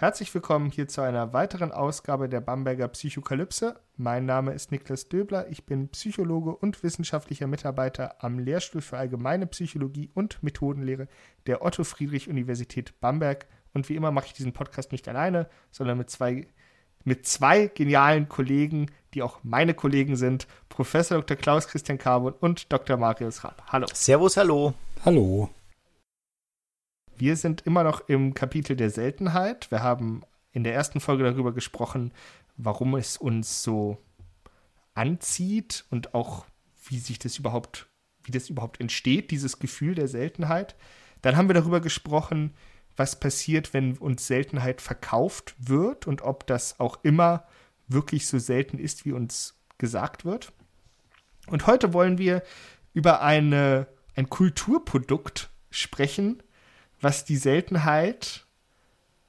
Herzlich willkommen hier zu einer weiteren Ausgabe der Bamberger Psychokalypse. Mein Name ist Niklas Döbler, ich bin Psychologe und wissenschaftlicher Mitarbeiter am Lehrstuhl für Allgemeine Psychologie und Methodenlehre der Otto Friedrich Universität Bamberg. Und wie immer mache ich diesen Podcast nicht alleine, sondern mit zwei, mit zwei genialen Kollegen, die auch meine Kollegen sind, Professor Dr. Klaus Christian Carbon und Dr. Marius Rapp. Hallo. Servus, hallo. Hallo. Wir sind immer noch im Kapitel der Seltenheit. Wir haben in der ersten Folge darüber gesprochen, warum es uns so anzieht und auch wie sich das überhaupt, wie das überhaupt entsteht, dieses Gefühl der Seltenheit. Dann haben wir darüber gesprochen, was passiert, wenn uns Seltenheit verkauft wird und ob das auch immer wirklich so selten ist, wie uns gesagt wird. Und heute wollen wir über eine, ein Kulturprodukt sprechen, was die Seltenheit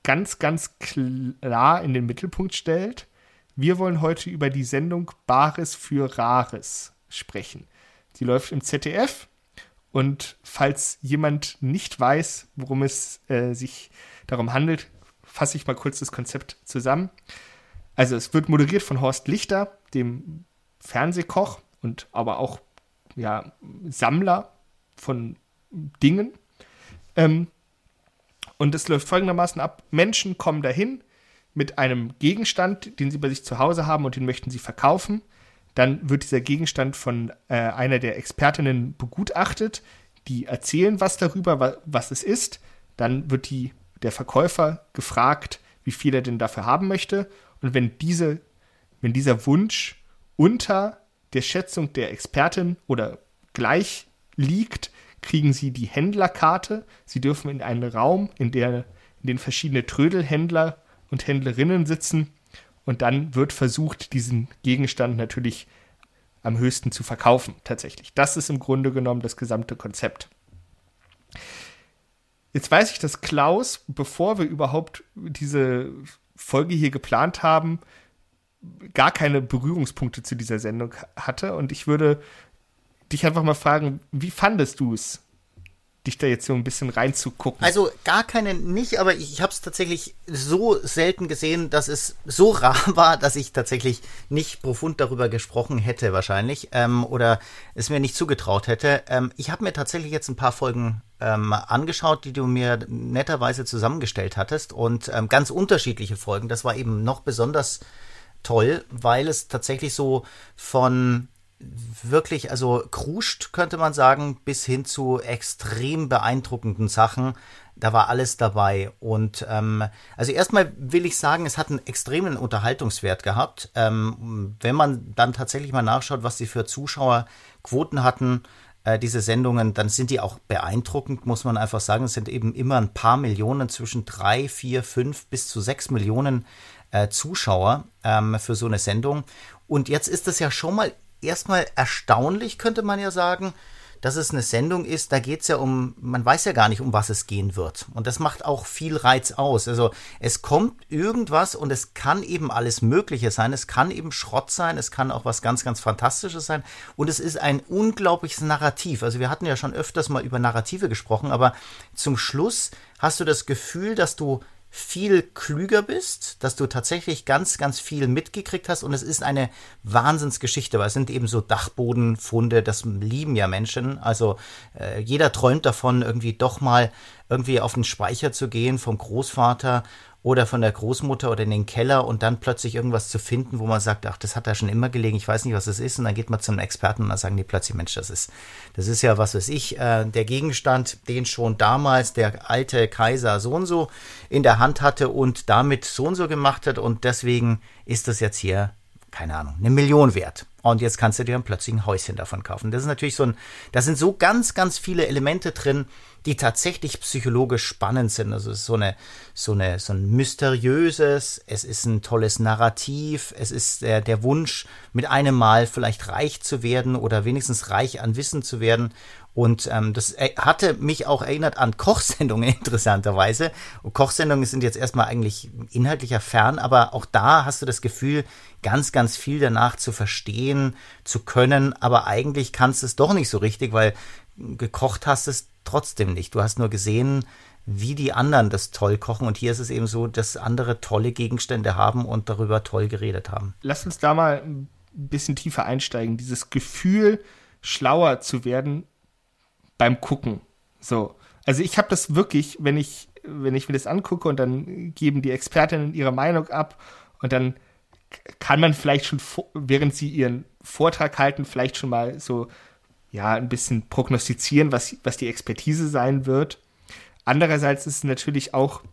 ganz, ganz klar in den Mittelpunkt stellt. Wir wollen heute über die Sendung Bares für Rares sprechen. Sie läuft im ZDF und falls jemand nicht weiß, worum es äh, sich darum handelt, fasse ich mal kurz das Konzept zusammen. Also es wird moderiert von Horst Lichter, dem Fernsehkoch und aber auch ja, Sammler von Dingen. Ähm, und es läuft folgendermaßen ab: Menschen kommen dahin mit einem Gegenstand, den sie bei sich zu Hause haben und den möchten sie verkaufen. Dann wird dieser Gegenstand von äh, einer der Expertinnen begutachtet. Die erzählen was darüber, wa was es ist. Dann wird die, der Verkäufer gefragt, wie viel er denn dafür haben möchte. Und wenn, diese, wenn dieser Wunsch unter der Schätzung der Expertin oder gleich liegt, kriegen sie die Händlerkarte. Sie dürfen in einen Raum, in, der, in den verschiedene Trödelhändler und Händlerinnen sitzen. Und dann wird versucht, diesen Gegenstand natürlich am höchsten zu verkaufen, tatsächlich. Das ist im Grunde genommen das gesamte Konzept. Jetzt weiß ich, dass Klaus, bevor wir überhaupt diese Folge hier geplant haben, gar keine Berührungspunkte zu dieser Sendung hatte. Und ich würde dich einfach mal fragen, wie fandest du es, dich da jetzt so ein bisschen reinzugucken? Also gar keine nicht, aber ich, ich habe es tatsächlich so selten gesehen, dass es so rar war, dass ich tatsächlich nicht profund darüber gesprochen hätte wahrscheinlich ähm, oder es mir nicht zugetraut hätte. Ähm, ich habe mir tatsächlich jetzt ein paar Folgen ähm, angeschaut, die du mir netterweise zusammengestellt hattest und ähm, ganz unterschiedliche Folgen. Das war eben noch besonders toll, weil es tatsächlich so von wirklich, also kruscht, könnte man sagen, bis hin zu extrem beeindruckenden Sachen. Da war alles dabei. Und ähm, also erstmal will ich sagen, es hat einen extremen Unterhaltungswert gehabt. Ähm, wenn man dann tatsächlich mal nachschaut, was sie für Zuschauerquoten hatten, äh, diese Sendungen, dann sind die auch beeindruckend, muss man einfach sagen. Es sind eben immer ein paar Millionen, zwischen drei, vier, fünf bis zu sechs Millionen äh, Zuschauer ähm, für so eine Sendung. Und jetzt ist es ja schon mal erstmal erstaunlich, könnte man ja sagen, dass es eine Sendung ist, da geht es ja um, man weiß ja gar nicht, um was es gehen wird. Und das macht auch viel Reiz aus. Also es kommt irgendwas und es kann eben alles Mögliche sein. Es kann eben Schrott sein, es kann auch was ganz, ganz Fantastisches sein. Und es ist ein unglaubliches Narrativ. Also wir hatten ja schon öfters mal über Narrative gesprochen, aber zum Schluss hast du das Gefühl, dass du viel klüger bist, dass du tatsächlich ganz, ganz viel mitgekriegt hast und es ist eine Wahnsinnsgeschichte, weil es sind eben so Dachbodenfunde, das lieben ja Menschen. Also äh, jeder träumt davon, irgendwie doch mal irgendwie auf den Speicher zu gehen vom Großvater oder von der Großmutter oder in den Keller und dann plötzlich irgendwas zu finden, wo man sagt, ach, das hat da schon immer gelegen, ich weiß nicht, was es ist. Und dann geht man zum Experten und dann sagen die plötzlich, Mensch, das ist, das ist ja, was weiß ich, äh, der Gegenstand, den schon damals der alte Kaiser so und so in der Hand hatte und damit so und so gemacht hat und deswegen ist das jetzt hier keine Ahnung, eine Million wert. und jetzt kannst du dir dann plötzlich ein Häuschen davon kaufen. Das ist natürlich so ein, da sind so ganz, ganz viele Elemente drin, die tatsächlich psychologisch spannend sind. Also es ist so eine, so eine, so ein mysteriöses, es ist ein tolles Narrativ, es ist der, der Wunsch, mit einem Mal vielleicht reich zu werden oder wenigstens reich an Wissen zu werden. Und ähm, das hatte mich auch erinnert an Kochsendungen interessanterweise. Und Kochsendungen sind jetzt erstmal eigentlich inhaltlicher fern, aber auch da hast du das Gefühl, ganz, ganz viel danach zu verstehen, zu können, aber eigentlich kannst du es doch nicht so richtig, weil gekocht hast es trotzdem nicht. Du hast nur gesehen, wie die anderen das toll kochen. Und hier ist es eben so, dass andere tolle Gegenstände haben und darüber toll geredet haben. Lass uns da mal ein bisschen tiefer einsteigen. Dieses Gefühl, schlauer zu werden beim Gucken. So. Also ich habe das wirklich, wenn ich, wenn ich mir das angucke und dann geben die Expertinnen ihre Meinung ab und dann kann man vielleicht schon, während sie ihren Vortrag halten, vielleicht schon mal so ja, ein bisschen prognostizieren, was, was die Expertise sein wird. Andererseits ist es natürlich auch,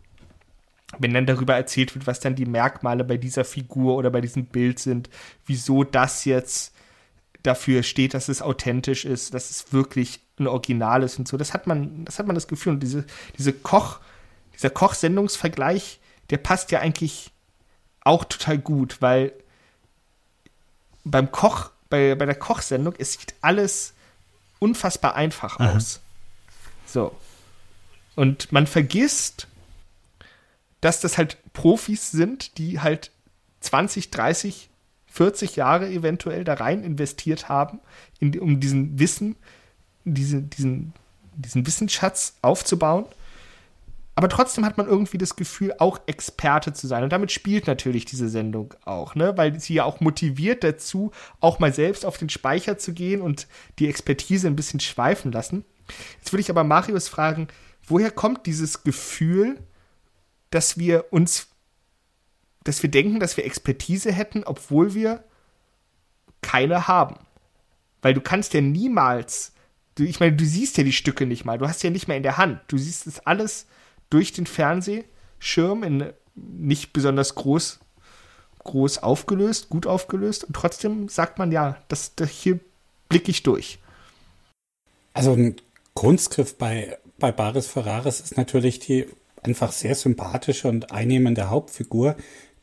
wenn dann darüber erzählt wird, was dann die Merkmale bei dieser Figur oder bei diesem Bild sind, wieso das jetzt dafür steht, dass es authentisch ist, dass es wirklich ein Original ist und so. Das hat man, das hat man das Gefühl. Und diese, diese Koch, dieser Kochsendungsvergleich, der passt ja eigentlich auch total gut, weil beim Koch, bei, bei der Kochsendung, es sieht alles unfassbar einfach Aha. aus. So. Und man vergisst, dass das halt Profis sind, die halt 20, 30, 40 Jahre eventuell da rein investiert haben, in, um diesen Wissen, diese, diesen, diesen Wissensschatz aufzubauen. Aber trotzdem hat man irgendwie das Gefühl, auch Experte zu sein. Und damit spielt natürlich diese Sendung auch, ne? weil sie ja auch motiviert dazu, auch mal selbst auf den Speicher zu gehen und die Expertise ein bisschen schweifen lassen. Jetzt würde ich aber Marius fragen, woher kommt dieses Gefühl, dass wir uns, dass wir denken, dass wir Expertise hätten, obwohl wir keine haben? Weil du kannst ja niemals, du, ich meine, du siehst ja die Stücke nicht mal, du hast ja nicht mehr in der Hand, du siehst es alles durch den Fernsehschirm in nicht besonders groß, groß aufgelöst, gut aufgelöst. Und trotzdem sagt man ja, das, das hier blicke ich durch. Also ein Kunstgriff bei, bei Baris Ferraris ist natürlich die einfach sehr sympathische und einnehmende Hauptfigur,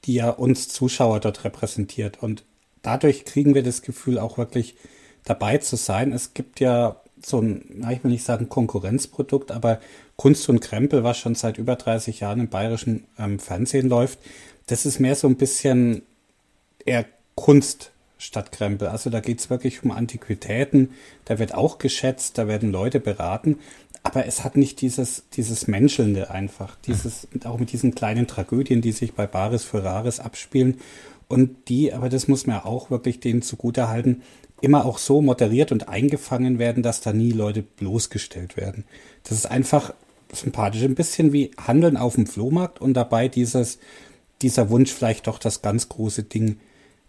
die ja uns Zuschauer dort repräsentiert. Und dadurch kriegen wir das Gefühl, auch wirklich dabei zu sein. Es gibt ja so ein, ich will nicht sagen Konkurrenzprodukt, aber Kunst und Krempel, was schon seit über 30 Jahren im bayerischen ähm, Fernsehen läuft, das ist mehr so ein bisschen eher Kunst statt Krempel. Also da geht's wirklich um Antiquitäten, da wird auch geschätzt, da werden Leute beraten, aber es hat nicht dieses, dieses Menschelnde einfach, dieses, auch mit diesen kleinen Tragödien, die sich bei Baris Ferraris abspielen und die, aber das muss man auch wirklich denen zugutehalten, immer auch so moderiert und eingefangen werden, dass da nie Leute bloßgestellt werden. Das ist einfach sympathisch. Ein bisschen wie Handeln auf dem Flohmarkt und dabei dieses, dieser Wunsch, vielleicht doch das ganz große Ding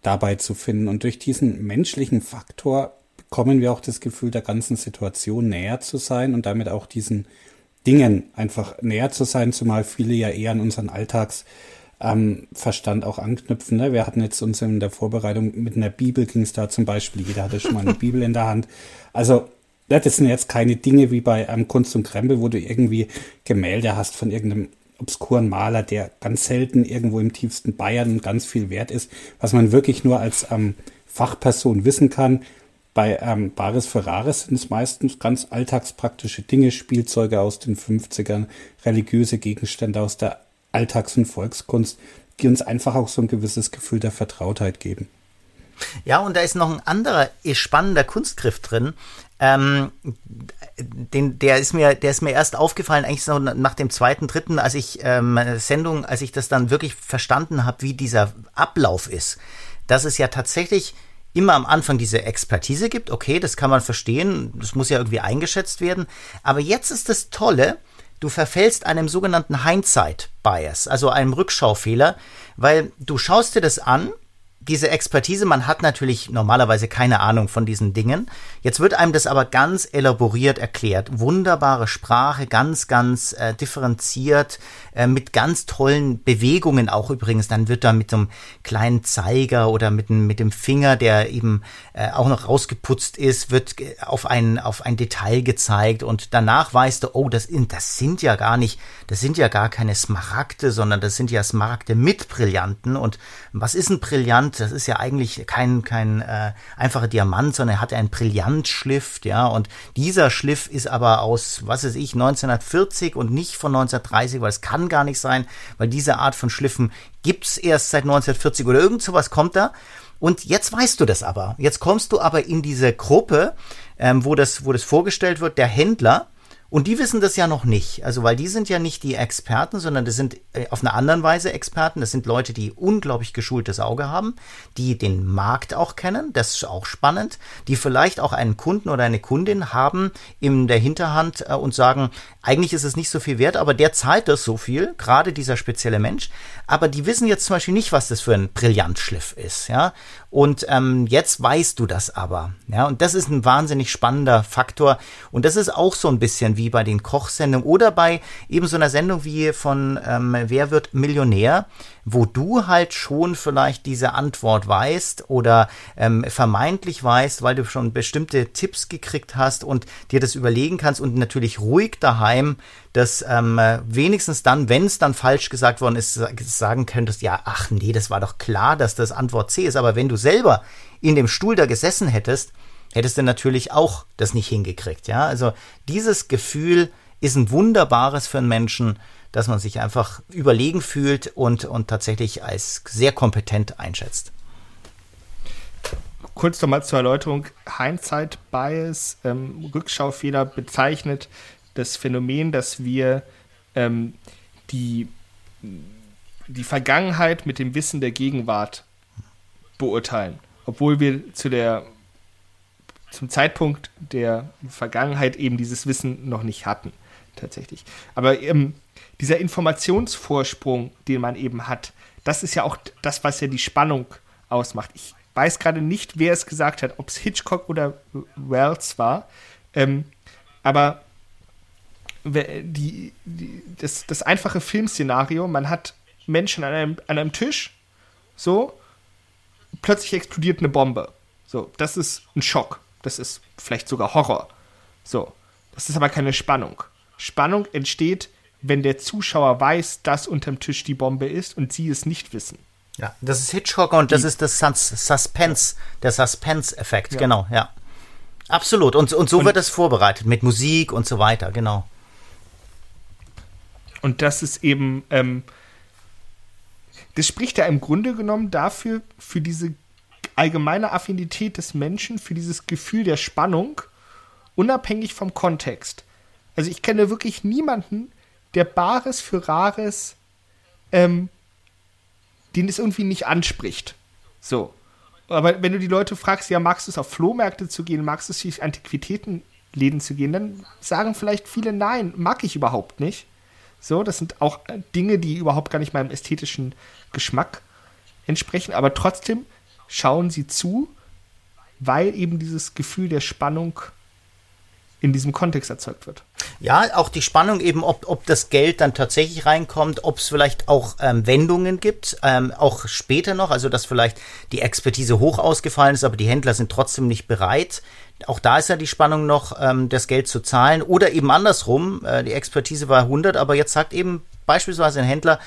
dabei zu finden. Und durch diesen menschlichen Faktor bekommen wir auch das Gefühl, der ganzen Situation näher zu sein und damit auch diesen Dingen einfach näher zu sein, zumal viele ja eher an unseren Alltagsverstand ähm, auch anknüpfen. Ne? Wir hatten jetzt uns in der Vorbereitung mit einer Bibel ging es da zum Beispiel, jeder hatte schon mal eine Bibel in der Hand. Also das sind jetzt keine Dinge wie bei einem Kunst und Krempel, wo du irgendwie Gemälde hast von irgendeinem obskuren Maler, der ganz selten irgendwo im tiefsten Bayern ganz viel wert ist, was man wirklich nur als ähm, Fachperson wissen kann. Bei ähm, Baris Ferraris sind es meistens ganz alltagspraktische Dinge, Spielzeuge aus den 50ern, religiöse Gegenstände aus der Alltags- und Volkskunst, die uns einfach auch so ein gewisses Gefühl der Vertrautheit geben. Ja, und da ist noch ein anderer spannender Kunstgriff drin. Ähm, den, der ist mir, der ist mir erst aufgefallen, eigentlich so nach dem zweiten, dritten, als ich ähm, Sendung, als ich das dann wirklich verstanden habe, wie dieser Ablauf ist. Dass es ja tatsächlich immer am Anfang diese Expertise gibt, okay, das kann man verstehen, das muss ja irgendwie eingeschätzt werden. Aber jetzt ist das Tolle, du verfällst einem sogenannten Hindsight Bias, also einem Rückschaufehler, weil du schaust dir das an diese Expertise, man hat natürlich normalerweise keine Ahnung von diesen Dingen. Jetzt wird einem das aber ganz elaboriert erklärt. Wunderbare Sprache, ganz, ganz äh, differenziert, äh, mit ganz tollen Bewegungen auch übrigens. Dann wird da mit so einem kleinen Zeiger oder mit, mit dem Finger, der eben äh, auch noch rausgeputzt ist, wird auf ein, auf ein Detail gezeigt und danach weißt du, oh, das, das sind ja gar nicht, das sind ja gar keine Smaragde, sondern das sind ja Smaragde mit Brillanten. Und was ist ein Brillant? Das ist ja eigentlich kein, kein äh, einfacher Diamant, sondern er hat einen Brillantschliff, ja. Und dieser Schliff ist aber aus, was weiß ich, 1940 und nicht von 1930, weil es kann gar nicht sein, weil diese Art von Schliffen gibt's erst seit 1940 oder irgend sowas kommt da. Und jetzt weißt du das aber. Jetzt kommst du aber in diese Gruppe, ähm, wo, das, wo das vorgestellt wird, der Händler, und die wissen das ja noch nicht. Also, weil die sind ja nicht die Experten, sondern das sind äh, auf eine andere Weise Experten. Das sind Leute, die unglaublich geschultes Auge haben, die den Markt auch kennen. Das ist auch spannend. Die vielleicht auch einen Kunden oder eine Kundin haben in der Hinterhand äh, und sagen, eigentlich ist es nicht so viel wert, aber der zahlt das so viel, gerade dieser spezielle Mensch. Aber die wissen jetzt zum Beispiel nicht, was das für ein Brillantschliff ist, ja. Und ähm, jetzt weißt du das aber, ja. Und das ist ein wahnsinnig spannender Faktor. Und das ist auch so ein bisschen wie bei den Kochsendungen oder bei eben so einer Sendung wie von ähm, Wer wird Millionär, wo du halt schon vielleicht diese Antwort weißt oder ähm, vermeintlich weißt, weil du schon bestimmte Tipps gekriegt hast und dir das überlegen kannst und natürlich ruhig daheim dass ähm, wenigstens dann, wenn es dann falsch gesagt worden ist, sagen könntest, ja, ach nee, das war doch klar, dass das Antwort C ist. Aber wenn du selber in dem Stuhl da gesessen hättest, hättest du natürlich auch das nicht hingekriegt. Ja, also dieses Gefühl ist ein wunderbares für einen Menschen, dass man sich einfach überlegen fühlt und, und tatsächlich als sehr kompetent einschätzt. Kurz nochmal zur Erläuterung: Hindsight Bias, ähm, Rückschaufehler bezeichnet das Phänomen, dass wir ähm, die, die Vergangenheit mit dem Wissen der Gegenwart beurteilen, obwohl wir zu der zum Zeitpunkt der Vergangenheit eben dieses Wissen noch nicht hatten, tatsächlich. Aber ähm, dieser Informationsvorsprung, den man eben hat, das ist ja auch das, was ja die Spannung ausmacht. Ich weiß gerade nicht, wer es gesagt hat, ob es Hitchcock oder Wells war. Ähm, aber die, die, das, das einfache Filmszenario, man hat Menschen an einem, an einem Tisch, so, plötzlich explodiert eine Bombe. So, das ist ein Schock. Das ist vielleicht sogar Horror. So, das ist aber keine Spannung. Spannung entsteht, wenn der Zuschauer weiß, dass unterm Tisch die Bombe ist und sie es nicht wissen. Ja, das ist Hitchcock und die, das ist das Suspense, der Suspense-Effekt, ja. genau, ja. Absolut. Und, und so und, wird es vorbereitet mit Musik und so weiter, genau. Und das ist eben, ähm, das spricht ja im Grunde genommen dafür, für diese allgemeine Affinität des Menschen, für dieses Gefühl der Spannung, unabhängig vom Kontext. Also ich kenne wirklich niemanden, der Bares für Rares, ähm, den es irgendwie nicht anspricht. So. Aber wenn du die Leute fragst, ja, magst du es auf Flohmärkte zu gehen, magst du es durch Antiquitätenläden zu gehen, dann sagen vielleicht viele, nein, mag ich überhaupt nicht. So, das sind auch Dinge, die überhaupt gar nicht meinem ästhetischen Geschmack entsprechen, aber trotzdem schauen sie zu, weil eben dieses Gefühl der Spannung in diesem Kontext erzeugt wird. Ja, auch die Spannung eben, ob, ob das Geld dann tatsächlich reinkommt, ob es vielleicht auch ähm, Wendungen gibt, ähm, auch später noch, also dass vielleicht die Expertise hoch ausgefallen ist, aber die Händler sind trotzdem nicht bereit. Auch da ist ja die Spannung noch, ähm, das Geld zu zahlen oder eben andersrum, äh, die Expertise war 100, aber jetzt sagt eben beispielsweise ein Händler,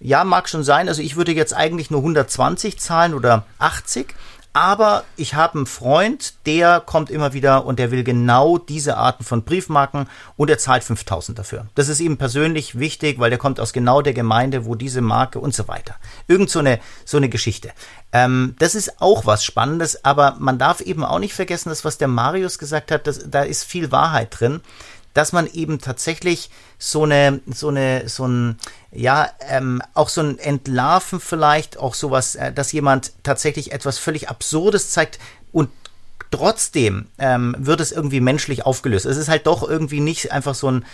ja, mag schon sein, also ich würde jetzt eigentlich nur 120 zahlen oder 80, aber ich habe einen Freund, der kommt immer wieder und der will genau diese Arten von Briefmarken und er zahlt 5000 dafür. Das ist ihm persönlich wichtig, weil der kommt aus genau der Gemeinde, wo diese Marke und so weiter. Irgend so eine, so eine Geschichte. Ähm, das ist auch was Spannendes, aber man darf eben auch nicht vergessen, dass was der Marius gesagt hat, dass, da ist viel Wahrheit drin dass man eben tatsächlich so eine, so eine, so ein, ja, ähm, auch so ein Entlarven vielleicht, auch sowas, äh, dass jemand tatsächlich etwas völlig Absurdes zeigt und trotzdem ähm, wird es irgendwie menschlich aufgelöst. Es ist halt doch irgendwie nicht einfach so ein,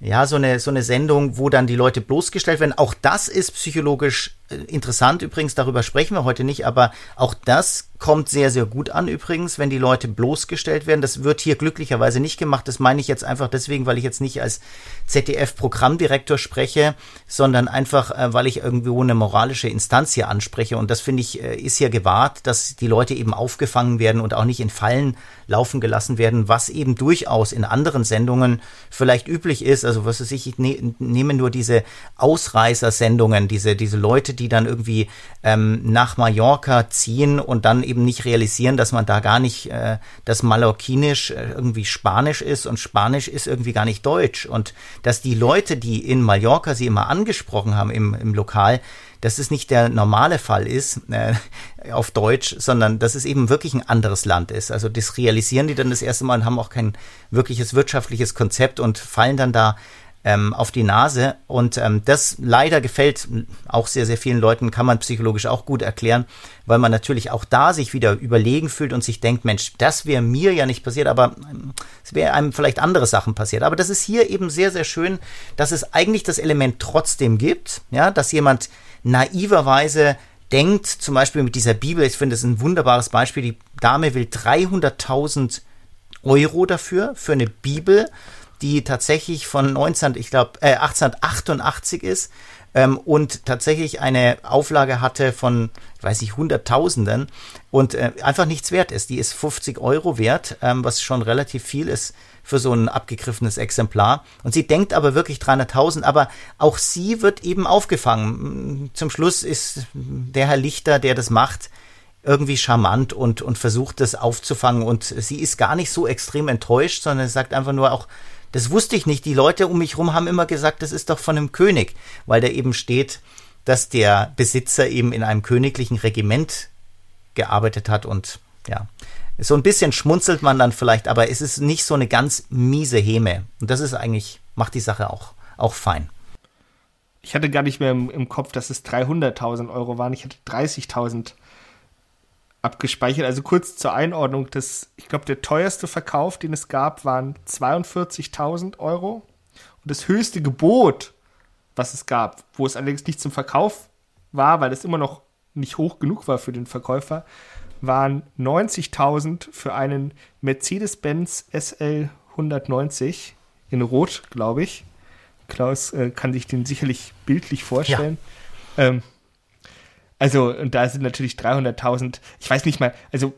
ja, so eine, so eine Sendung, wo dann die Leute bloßgestellt werden. Auch das ist psychologisch interessant übrigens, darüber sprechen wir heute nicht, aber auch das kommt sehr, sehr gut an übrigens, wenn die Leute bloßgestellt werden. Das wird hier glücklicherweise nicht gemacht. Das meine ich jetzt einfach deswegen, weil ich jetzt nicht als ZDF-Programmdirektor spreche, sondern einfach, äh, weil ich irgendwo eine moralische Instanz hier anspreche. Und das finde ich, äh, ist hier gewahrt, dass die Leute eben aufgefangen werden und auch nicht in Fallen laufen gelassen werden, was eben durchaus in anderen Sendungen vielleicht üblich ist. Also was weiß ich, ich ne, nehme nur diese Ausreißersendungen, diese, diese Leute, die dann irgendwie ähm, nach Mallorca ziehen und dann eben nicht realisieren, dass man da gar nicht, äh, dass Mallorquinisch äh, irgendwie Spanisch ist und Spanisch ist irgendwie gar nicht Deutsch. Und dass die Leute, die in Mallorca sie immer angesprochen haben im, im Lokal, dass es nicht der normale Fall ist äh, auf Deutsch, sondern dass es eben wirklich ein anderes Land ist. Also das realisieren die dann das erste Mal und haben auch kein wirkliches wirtschaftliches Konzept und fallen dann da ähm, auf die Nase. Und ähm, das leider gefällt auch sehr, sehr vielen Leuten, kann man psychologisch auch gut erklären, weil man natürlich auch da sich wieder überlegen fühlt und sich denkt, Mensch, das wäre mir ja nicht passiert, aber ähm, es wäre einem vielleicht andere Sachen passiert. Aber das ist hier eben sehr, sehr schön, dass es eigentlich das Element trotzdem gibt, ja, dass jemand naiverweise denkt, zum Beispiel mit dieser Bibel, ich finde das ein wunderbares Beispiel, die Dame will 300.000 Euro dafür, für eine Bibel, die tatsächlich von 19, ich glaube, äh, 1888 ist ähm, und tatsächlich eine Auflage hatte von, weiß ich, Hunderttausenden und äh, einfach nichts wert ist. Die ist 50 Euro wert, ähm, was schon relativ viel ist für so ein abgegriffenes Exemplar. Und sie denkt aber wirklich 300.000, aber auch sie wird eben aufgefangen. Zum Schluss ist der Herr Lichter, der das macht, irgendwie charmant und, und versucht das aufzufangen. Und sie ist gar nicht so extrem enttäuscht, sondern sagt einfach nur auch, das wusste ich nicht. Die Leute um mich herum haben immer gesagt, das ist doch von einem König, weil da eben steht, dass der Besitzer eben in einem königlichen Regiment gearbeitet hat und ja, so ein bisschen schmunzelt man dann vielleicht, aber es ist nicht so eine ganz miese Häme. Und das ist eigentlich, macht die Sache auch, auch fein. Ich hatte gar nicht mehr im, im Kopf, dass es 300.000 Euro waren. Ich hatte 30.000 abgespeichert. Also kurz zur Einordnung, das, ich glaube, der teuerste Verkauf, den es gab, waren 42.000 Euro. Und das höchste Gebot, was es gab, wo es allerdings nicht zum Verkauf war, weil es immer noch nicht hoch genug war für den Verkäufer, waren 90.000 für einen Mercedes-Benz SL 190 in Rot, glaube ich. Klaus äh, kann sich den sicherlich bildlich vorstellen. Ja. Ähm, also, und da sind natürlich 300.000, ich weiß nicht mal, also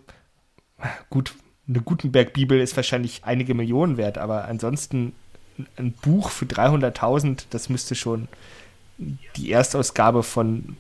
gut, eine Gutenberg-Bibel ist wahrscheinlich einige Millionen wert, aber ansonsten ein Buch für 300.000, das müsste schon die Erstausgabe von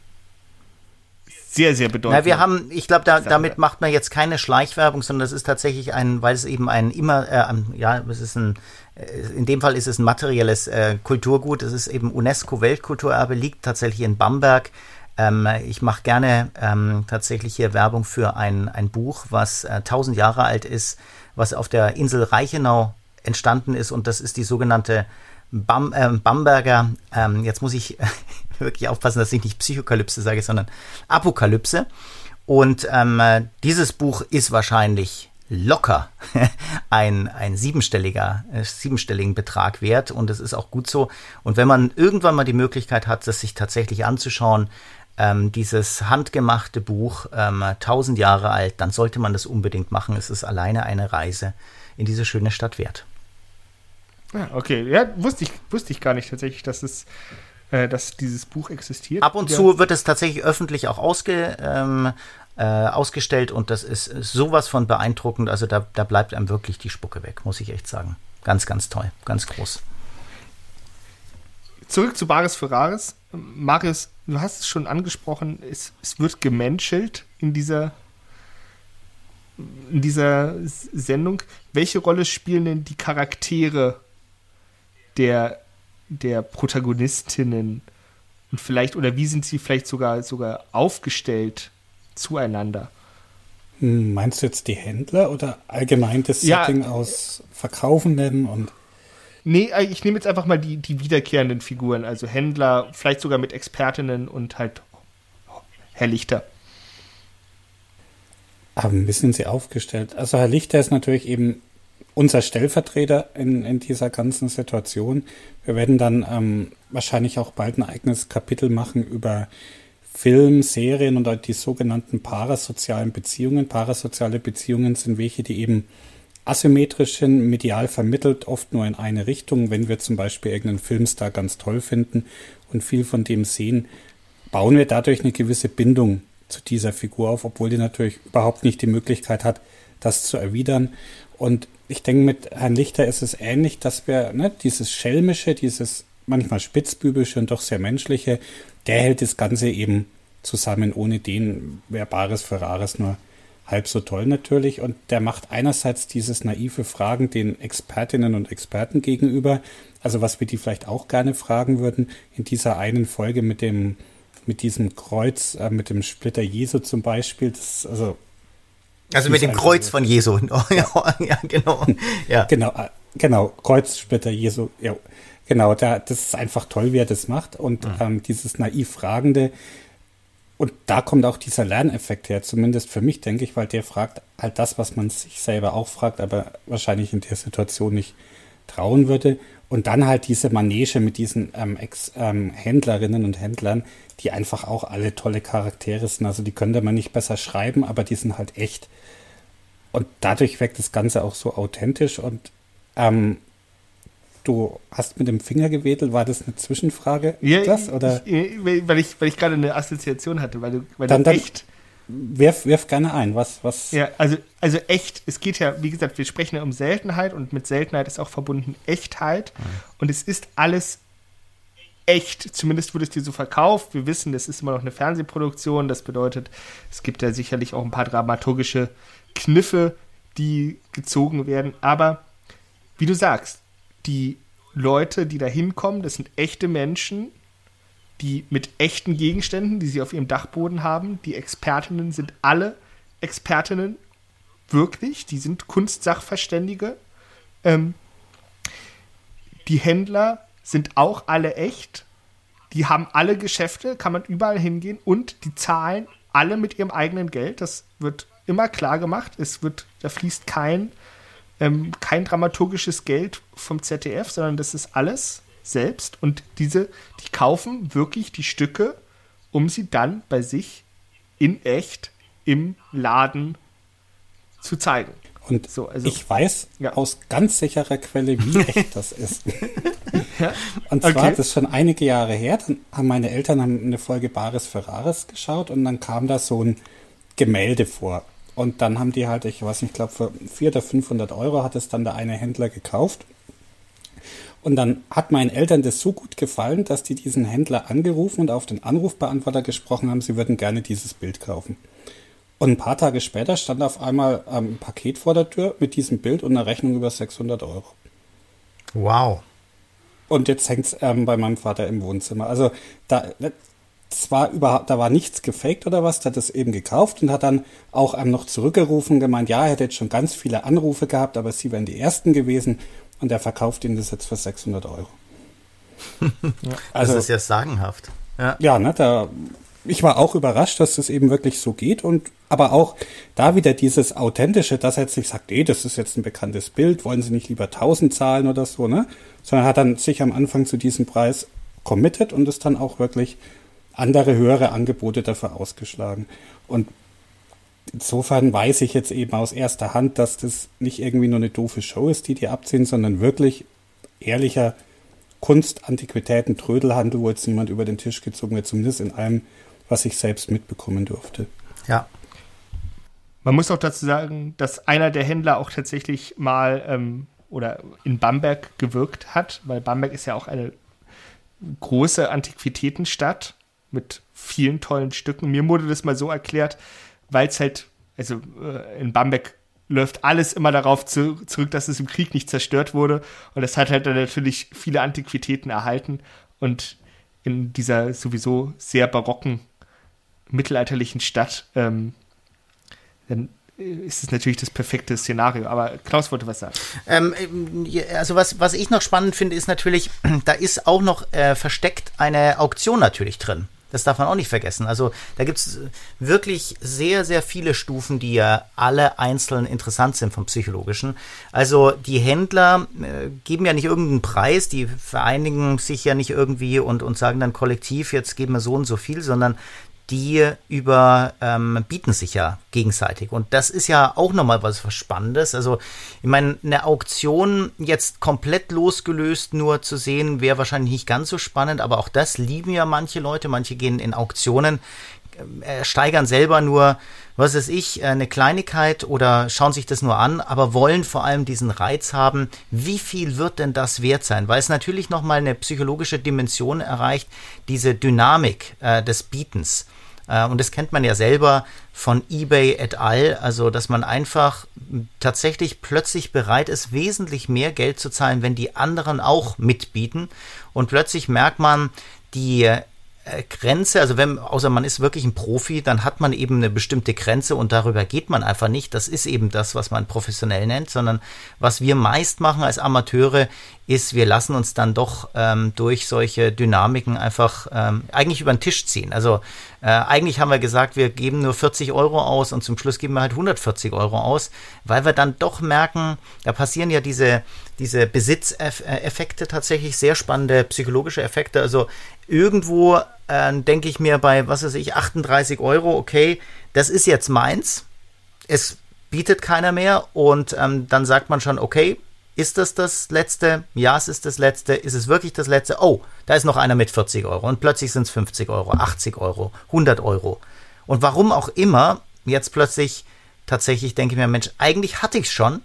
sehr, sehr bedeutend. Na, wir haben, ich glaube, da, damit macht man jetzt keine Schleichwerbung, sondern das ist tatsächlich ein, weil es eben ein immer, äh, ja, es ist ein, äh, in dem Fall ist es ein materielles äh, Kulturgut, es ist eben UNESCO-Weltkulturerbe, liegt tatsächlich in Bamberg ähm, ich mache gerne ähm, tatsächlich hier Werbung für ein, ein Buch, was äh, 1000 Jahre alt ist, was auf der Insel Reichenau entstanden ist und das ist die sogenannte Bam, äh, Bamberger, ähm, jetzt muss ich wirklich aufpassen, dass ich nicht Psychokalypse sage, sondern Apokalypse. Und ähm, dieses Buch ist wahrscheinlich locker ein, ein siebenstelliger, äh, siebenstelligen Betrag wert und es ist auch gut so. Und wenn man irgendwann mal die Möglichkeit hat, das sich tatsächlich anzuschauen, ähm, dieses handgemachte Buch, ähm, 1000 Jahre alt, dann sollte man das unbedingt machen. Es ist alleine eine Reise in diese schöne Stadt wert. Ja, okay. Ja, wusste ich, wusste ich gar nicht tatsächlich, dass es äh, dass dieses Buch existiert. Ab und ja. zu wird es tatsächlich öffentlich auch ausge, ähm, äh, ausgestellt und das ist sowas von beeindruckend. Also da, da bleibt einem wirklich die Spucke weg, muss ich echt sagen. Ganz, ganz toll, ganz groß. Zurück zu Baris Ferraris. Marius, du hast es schon angesprochen, es, es wird gemenschelt in dieser, in dieser Sendung. Welche Rolle spielen denn die Charaktere der, der Protagonistinnen? Und vielleicht, oder wie sind sie vielleicht sogar, sogar aufgestellt zueinander? Hm, meinst du jetzt die Händler oder allgemein das Setting ja, aus Verkaufenden und Nee, äh, ich nehme jetzt einfach mal die, die wiederkehrenden Figuren, also Händler, vielleicht sogar mit Expertinnen und halt Herr Lichter. Aber ein bisschen sie aufgestellt. Also Herr Lichter ist natürlich eben unser Stellvertreter in, in dieser ganzen Situation. Wir werden dann ähm, wahrscheinlich auch bald ein eigenes Kapitel machen über Film, Serien und die sogenannten parasozialen Beziehungen. Parasoziale Beziehungen sind welche, die eben asymmetrisch sind, medial vermittelt, oft nur in eine Richtung. Wenn wir zum Beispiel irgendeinen Filmstar ganz toll finden und viel von dem sehen, bauen wir dadurch eine gewisse Bindung zu dieser Figur auf, obwohl die natürlich überhaupt nicht die Möglichkeit hat, das zu erwidern. Und ich denke, mit Herrn Lichter ist es ähnlich, dass wir ne, dieses Schelmische, dieses manchmal spitzbübische und doch sehr menschliche, der hält das Ganze eben zusammen. Ohne den wäre Bares Ferraris nur halb so toll natürlich. Und der macht einerseits dieses naive Fragen den Expertinnen und Experten gegenüber, also was wir die vielleicht auch gerne fragen würden, in dieser einen Folge mit dem, mit diesem Kreuz, äh, mit dem Splitter Jesu zum Beispiel, das, also also mit dem Kreuz von Jesu. ja, ja, genau. Ja. Genau, äh, genau, Kreuzsplitter Jesu. Ja, genau, da, das ist einfach toll, wie er das macht. Und mhm. ähm, dieses naiv Fragende, und da kommt auch dieser Lerneffekt her, zumindest für mich, denke ich, weil der fragt halt das, was man sich selber auch fragt, aber wahrscheinlich in der Situation nicht trauen würde. Und dann halt diese Manege mit diesen ähm, Ex ähm, Händlerinnen und Händlern, die einfach auch alle tolle Charaktere sind. Also die könnte man nicht besser schreiben, aber die sind halt echt. Und dadurch wirkt das Ganze auch so authentisch und ähm, du hast mit dem Finger gewedelt, war das eine Zwischenfrage? Ja, das, oder? Ich, weil ich, weil ich gerade eine Assoziation hatte, weil du, weil dann, du echt. Wirf, wirf gerne ein, was, was. Ja, also, also echt, es geht ja, wie gesagt, wir sprechen ja um Seltenheit und mit Seltenheit ist auch verbunden Echtheit. Mhm. Und es ist alles echt, zumindest wurde es dir so verkauft. Wir wissen, das ist immer noch eine Fernsehproduktion, das bedeutet, es gibt da sicherlich auch ein paar dramaturgische Kniffe, die gezogen werden. Aber wie du sagst, die Leute, die da hinkommen, das sind echte Menschen, die mit echten Gegenständen, die sie auf ihrem Dachboden haben. Die Expertinnen sind alle Expertinnen, wirklich. Die sind Kunstsachverständige. Ähm, die Händler sind auch alle echt. Die haben alle Geschäfte, kann man überall hingehen und die zahlen alle mit ihrem eigenen Geld. Das wird immer klar gemacht. Es wird, da fließt kein ähm, kein dramaturgisches Geld vom ZDF, sondern das ist alles selbst. Und diese, die kaufen wirklich die Stücke, um sie dann bei sich in echt im Laden zu zeigen. Und so, also, ich weiß ja. aus ganz sicherer Quelle, wie echt das ist. ja? Und zwar, okay. das ist schon einige Jahre her, dann haben meine Eltern eine Folge Bares Ferraris geschaut und dann kam da so ein Gemälde vor. Und dann haben die halt, ich weiß nicht, ich glaube für 400 oder 500 Euro hat es dann der eine Händler gekauft. Und dann hat meinen Eltern das so gut gefallen, dass die diesen Händler angerufen und auf den Anrufbeantworter gesprochen haben, sie würden gerne dieses Bild kaufen. Und ein paar Tage später stand auf einmal ähm, ein Paket vor der Tür mit diesem Bild und einer Rechnung über 600 Euro. Wow. Und jetzt hängt es ähm, bei meinem Vater im Wohnzimmer. Also da, zwar überhaupt, da war nichts gefaked oder was, der hat es eben gekauft und hat dann auch einem noch zurückgerufen, gemeint, ja, er hätte jetzt schon ganz viele Anrufe gehabt, aber sie wären die ersten gewesen und er verkauft ihnen das jetzt für 600 Euro. also, das ist ja sagenhaft. Ja, ja ne, da, ich war auch überrascht, dass das eben wirklich so geht und aber auch da wieder dieses authentische, dass er jetzt nicht sagt, ey, das ist jetzt ein bekanntes Bild, wollen Sie nicht lieber 1000 zahlen oder so, ne? Sondern hat dann sich am Anfang zu diesem Preis committed und es dann auch wirklich andere höhere Angebote dafür ausgeschlagen. Und insofern weiß ich jetzt eben aus erster Hand, dass das nicht irgendwie nur eine doofe Show ist, die die abziehen, sondern wirklich ehrlicher Kunst, Antiquitäten, Trödelhandel, wo jetzt niemand über den Tisch gezogen wird, zumindest in allem, was ich selbst mitbekommen durfte. Ja. Man muss auch dazu sagen, dass einer der Händler auch tatsächlich mal ähm, oder in Bamberg gewirkt hat, weil Bamberg ist ja auch eine große Antiquitätenstadt mit vielen tollen Stücken. Mir wurde das mal so erklärt, weil es halt, also äh, in Bamberg läuft alles immer darauf zu, zurück, dass es im Krieg nicht zerstört wurde. Und es hat halt dann natürlich viele Antiquitäten erhalten. Und in dieser sowieso sehr barocken mittelalterlichen Stadt, ähm, dann ist es natürlich das perfekte Szenario. Aber Klaus wollte was sagen. Ähm, also was, was ich noch spannend finde, ist natürlich, da ist auch noch äh, versteckt eine Auktion natürlich drin. Das darf man auch nicht vergessen. Also da gibt es wirklich sehr, sehr viele Stufen, die ja alle einzeln interessant sind vom Psychologischen. Also die Händler äh, geben ja nicht irgendeinen Preis, die vereinigen sich ja nicht irgendwie und, und sagen dann kollektiv, jetzt geben wir so und so viel, sondern die über ähm, bieten sich ja gegenseitig. Und das ist ja auch nochmal was Spannendes. Also, ich meine, eine Auktion jetzt komplett losgelöst nur zu sehen, wäre wahrscheinlich nicht ganz so spannend, aber auch das lieben ja manche Leute. Manche gehen in Auktionen, äh, steigern selber nur, was weiß ich, äh, eine Kleinigkeit oder schauen sich das nur an, aber wollen vor allem diesen Reiz haben, wie viel wird denn das wert sein? Weil es natürlich nochmal eine psychologische Dimension erreicht, diese Dynamik äh, des Bietens. Äh, und das kennt man ja selber von eBay et al., also dass man einfach tatsächlich plötzlich bereit ist, wesentlich mehr Geld zu zahlen, wenn die anderen auch mitbieten. Und plötzlich merkt man, die äh, Grenze, also wenn, außer man ist wirklich ein Profi, dann hat man eben eine bestimmte Grenze und darüber geht man einfach nicht. Das ist eben das, was man professionell nennt, sondern was wir meist machen als Amateure, ist, wir lassen uns dann doch ähm, durch solche Dynamiken einfach ähm, eigentlich über den Tisch ziehen. Also äh, eigentlich haben wir gesagt, wir geben nur 40 Euro aus und zum Schluss geben wir halt 140 Euro aus, weil wir dann doch merken, da passieren ja diese, diese Besitzeffekte tatsächlich, sehr spannende psychologische Effekte. Also irgendwo äh, denke ich mir bei, was weiß ich, 38 Euro, okay, das ist jetzt meins. Es bietet keiner mehr und ähm, dann sagt man schon, okay, ist das das letzte? Ja, es ist das letzte. Ist es wirklich das letzte? Oh, da ist noch einer mit 40 Euro. Und plötzlich sind es 50 Euro, 80 Euro, 100 Euro. Und warum auch immer, jetzt plötzlich tatsächlich denke ich mir, Mensch, eigentlich hatte ich es schon.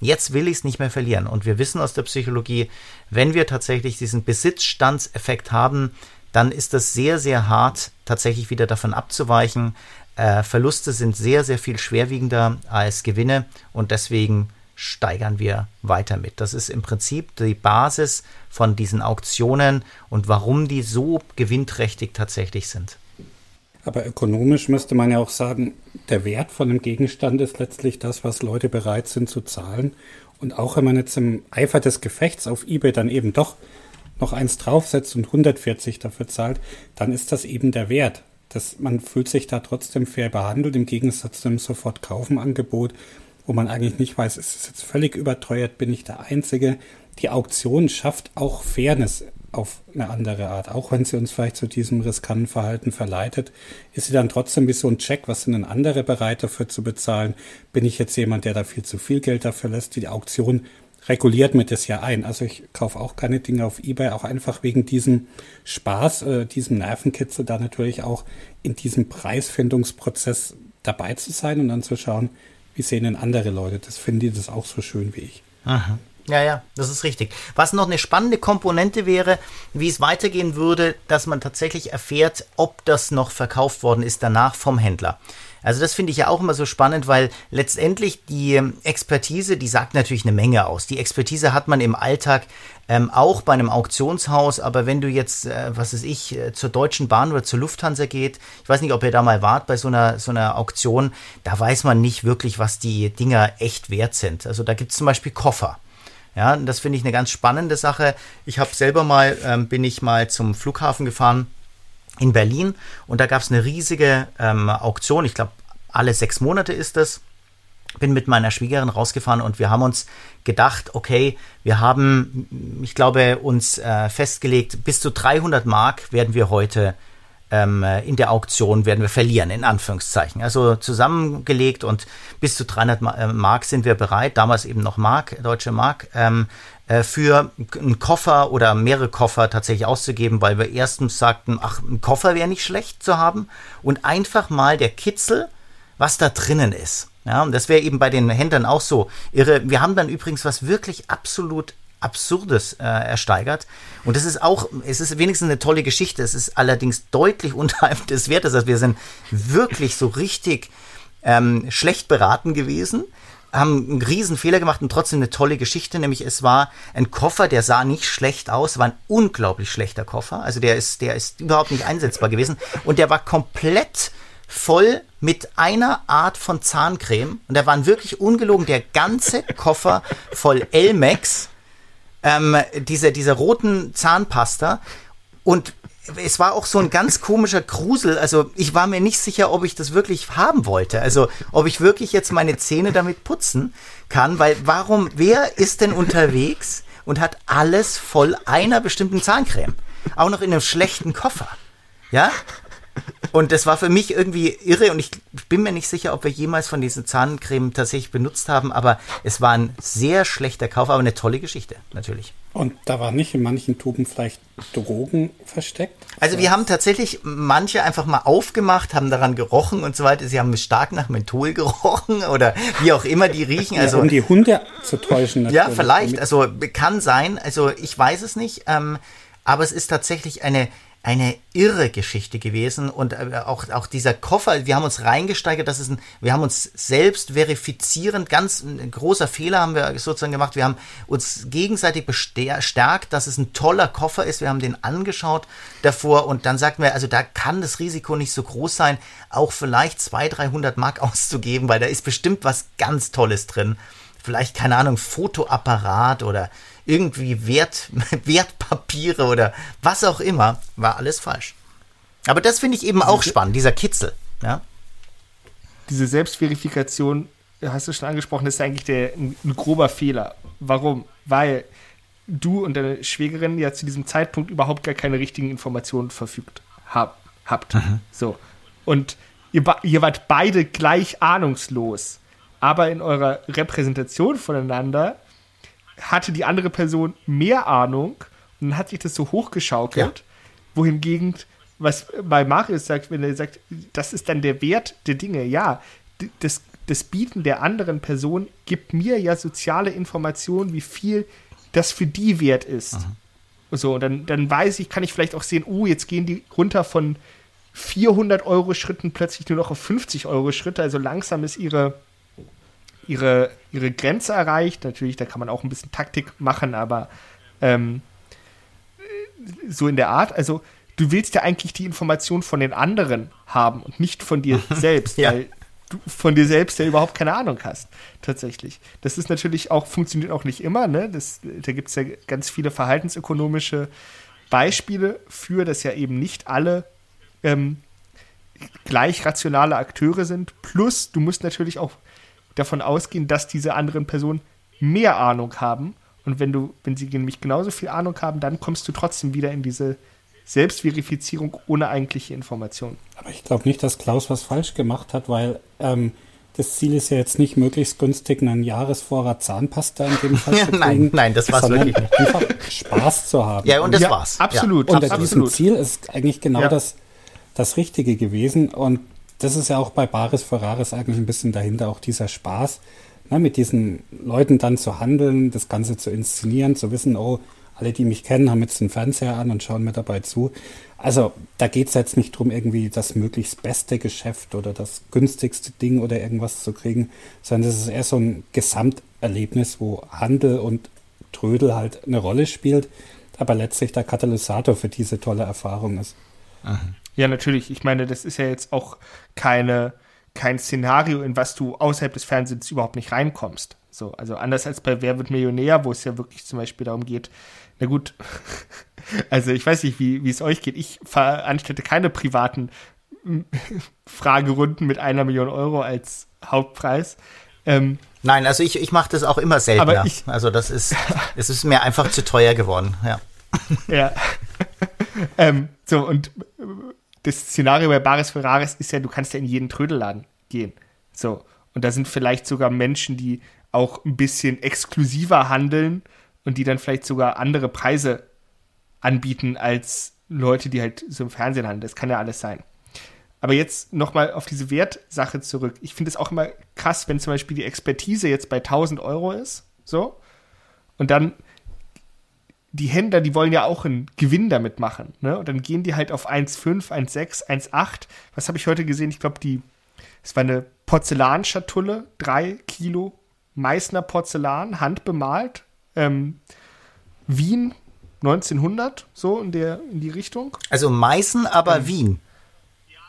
Jetzt will ich es nicht mehr verlieren. Und wir wissen aus der Psychologie, wenn wir tatsächlich diesen Besitzstandseffekt haben, dann ist das sehr, sehr hart, tatsächlich wieder davon abzuweichen. Äh, Verluste sind sehr, sehr viel schwerwiegender als Gewinne und deswegen steigern wir weiter mit. Das ist im Prinzip die Basis von diesen Auktionen und warum die so gewinnträchtig tatsächlich sind. Aber ökonomisch müsste man ja auch sagen, der Wert von einem Gegenstand ist letztlich das, was Leute bereit sind zu zahlen. Und auch wenn man jetzt im Eifer des Gefechts auf eBay dann eben doch noch eins draufsetzt und 140 dafür zahlt, dann ist das eben der Wert. Das, man fühlt sich da trotzdem fair behandelt, im Gegensatz zu einem Sofort-Kaufen-Angebot, wo man eigentlich nicht weiß, ist es jetzt völlig überteuert, bin ich der Einzige. Die Auktion schafft auch Fairness auf eine andere Art. Auch wenn sie uns vielleicht zu diesem riskanten Verhalten verleitet, ist sie dann trotzdem wie so ein Check, was sind denn andere bereit dafür zu bezahlen? Bin ich jetzt jemand, der da viel zu viel Geld dafür lässt? Die Auktion reguliert mir das ja ein. Also ich kaufe auch keine Dinge auf Ebay, auch einfach wegen diesem Spaß, äh, diesem Nervenkitzel, da natürlich auch in diesem Preisfindungsprozess dabei zu sein und dann zu schauen, wie sehen denn andere Leute das? Finden die das auch so schön wie ich? Aha. Ja, ja, das ist richtig. Was noch eine spannende Komponente wäre, wie es weitergehen würde, dass man tatsächlich erfährt, ob das noch verkauft worden ist danach vom Händler. Also das finde ich ja auch immer so spannend, weil letztendlich die Expertise, die sagt natürlich eine Menge aus. Die Expertise hat man im Alltag ähm, auch bei einem Auktionshaus, aber wenn du jetzt, äh, was weiß ich, äh, zur Deutschen Bahn oder zur Lufthansa geht, ich weiß nicht, ob ihr da mal wart bei so einer, so einer Auktion, da weiß man nicht wirklich, was die Dinger echt wert sind. Also da gibt es zum Beispiel Koffer. Ja, das finde ich eine ganz spannende Sache. Ich habe selber mal, ähm, bin ich mal zum Flughafen gefahren in Berlin und da gab es eine riesige ähm, Auktion. Ich glaube, alle sechs Monate ist das. Bin mit meiner Schwiegerin rausgefahren und wir haben uns gedacht, okay, wir haben, ich glaube, uns äh, festgelegt, bis zu 300 Mark werden wir heute ähm, in der Auktion werden wir verlieren, in Anführungszeichen. Also zusammengelegt und bis zu 300 äh, Mark sind wir bereit, damals eben noch Mark, deutsche Mark, ähm, äh, für einen Koffer oder mehrere Koffer tatsächlich auszugeben, weil wir erstens sagten, ach, ein Koffer wäre nicht schlecht zu haben und einfach mal der Kitzel, was da drinnen ist. Ja, und das wäre eben bei den Händlern auch so irre. Wir haben dann übrigens was wirklich absolut Absurdes äh, ersteigert. Und das ist auch, es ist wenigstens eine tolle Geschichte. Es ist allerdings deutlich unterhalb des Wertes. Also wir sind wirklich so richtig ähm, schlecht beraten gewesen haben einen riesen Fehler gemacht und trotzdem eine tolle Geschichte, nämlich es war ein Koffer, der sah nicht schlecht aus, war ein unglaublich schlechter Koffer, also der ist, der ist überhaupt nicht einsetzbar gewesen und der war komplett voll mit einer Art von Zahncreme und da waren wirklich ungelogen der ganze Koffer voll Elmex, ähm, diese, diese roten Zahnpasta und es war auch so ein ganz komischer Grusel. Also ich war mir nicht sicher, ob ich das wirklich haben wollte. Also ob ich wirklich jetzt meine Zähne damit putzen kann, weil warum, wer ist denn unterwegs und hat alles voll einer bestimmten Zahncreme? Auch noch in einem schlechten Koffer. Ja? Und das war für mich irgendwie irre und ich bin mir nicht sicher, ob wir jemals von diesen Zahncreme tatsächlich benutzt haben, aber es war ein sehr schlechter Kauf, aber eine tolle Geschichte, natürlich. Und da war nicht in manchen Tuben vielleicht Drogen versteckt? Also wir haben tatsächlich manche einfach mal aufgemacht, haben daran gerochen und so weiter. Sie haben stark nach Menthol gerochen oder wie auch immer die riechen. Also, ja, um die Hunde zu täuschen. Natürlich. Ja, vielleicht. Also kann sein. Also ich weiß es nicht. Ähm, aber es ist tatsächlich eine eine irre Geschichte gewesen und äh, auch, auch dieser Koffer, wir haben uns reingesteigert, das ist ein, wir haben uns selbst verifizierend, ganz ein großer Fehler haben wir sozusagen gemacht, wir haben uns gegenseitig bestärkt, dass es ein toller Koffer ist, wir haben den angeschaut davor und dann sagten wir, also da kann das Risiko nicht so groß sein, auch vielleicht 200, 300 Mark auszugeben, weil da ist bestimmt was ganz Tolles drin. Vielleicht, keine Ahnung, Fotoapparat oder irgendwie Wert, Wertpapiere oder was auch immer, war alles falsch. Aber das finde ich eben auch spannend, dieser Kitzel. Ja? Diese Selbstverifikation, hast du schon angesprochen, ist eigentlich der, ein, ein grober Fehler. Warum? Weil du und deine Schwägerin ja zu diesem Zeitpunkt überhaupt gar keine richtigen Informationen verfügt hab, habt. Mhm. So. Und ihr, ihr wart beide gleich ahnungslos. Aber in eurer Repräsentation voneinander hatte die andere Person mehr Ahnung und dann hat sich das so hochgeschaukelt, ja. wohingegen, was bei Marius sagt, wenn er sagt, das ist dann der Wert der Dinge, ja, das, das Bieten der anderen Person gibt mir ja soziale Informationen, wie viel das für die wert ist. Aha. So, und dann, dann weiß ich, kann ich vielleicht auch sehen, oh, jetzt gehen die runter von 400 Euro Schritten plötzlich nur noch auf 50 Euro Schritte, also langsam ist ihre ihre, ihre Grenze erreicht. Natürlich, da kann man auch ein bisschen Taktik machen, aber ähm, so in der Art. Also, du willst ja eigentlich die Information von den anderen haben und nicht von dir selbst, ja. weil du von dir selbst ja überhaupt keine Ahnung hast, tatsächlich. Das ist natürlich auch, funktioniert auch nicht immer, ne? Das, da gibt es ja ganz viele verhaltensökonomische Beispiele für, dass ja eben nicht alle ähm, gleich rationale Akteure sind. Plus, du musst natürlich auch davon ausgehen, dass diese anderen Personen mehr Ahnung haben. Und wenn du, wenn sie nämlich genauso viel Ahnung haben, dann kommst du trotzdem wieder in diese Selbstverifizierung ohne eigentliche Information. Aber ich glaube nicht, dass Klaus was falsch gemacht hat, weil ähm, das Ziel ist ja jetzt nicht möglichst günstig einen Jahresvorrat Zahnpasta in dem Fall ja, zu kriegen, Nein, nein, das war es wirklich nicht. Einfach Spaß zu haben. Ja, und das ja, war's. Absolut. Ja. Unter absolut. diesem Ziel ist eigentlich genau ja. das, das Richtige gewesen. Und das ist ja auch bei Baris Ferraris eigentlich ein bisschen dahinter, auch dieser Spaß, ne, mit diesen Leuten dann zu handeln, das Ganze zu inszenieren, zu wissen, oh, alle, die mich kennen, haben jetzt den Fernseher an und schauen mir dabei zu. Also da geht es jetzt nicht darum, irgendwie das möglichst beste Geschäft oder das günstigste Ding oder irgendwas zu kriegen, sondern es ist eher so ein Gesamterlebnis, wo Handel und Trödel halt eine Rolle spielt, aber letztlich der Katalysator für diese tolle Erfahrung ist. Aha. Ja, natürlich. Ich meine, das ist ja jetzt auch keine, kein Szenario, in was du außerhalb des Fernsehens überhaupt nicht reinkommst. So, also anders als bei Wer wird Millionär, wo es ja wirklich zum Beispiel darum geht, na gut, also ich weiß nicht, wie, wie es euch geht. Ich veranstalte keine privaten Fragerunden mit einer Million Euro als Hauptpreis. Ähm, Nein, also ich, ich mache das auch immer seltener. Ich, also das ist, es ist mir einfach zu teuer geworden, ja. Ja. ähm, so, und das Szenario bei Baris Ferraris ist ja, du kannst ja in jeden Trödelladen gehen. So. Und da sind vielleicht sogar Menschen, die auch ein bisschen exklusiver handeln und die dann vielleicht sogar andere Preise anbieten als Leute, die halt so im Fernsehen handeln. Das kann ja alles sein. Aber jetzt nochmal auf diese Wertsache zurück. Ich finde es auch immer krass, wenn zum Beispiel die Expertise jetzt bei 1000 Euro ist, so, und dann die Händler, die wollen ja auch einen Gewinn damit machen. Ne? Und dann gehen die halt auf 1,5, 1,6, 1,8. Was habe ich heute gesehen? Ich glaube, die, es war eine Porzellanschatulle, drei Kilo Meißner Porzellan, handbemalt. Ähm, Wien 1900, so in, der, in die Richtung. Also Meißen, aber ähm, Wien.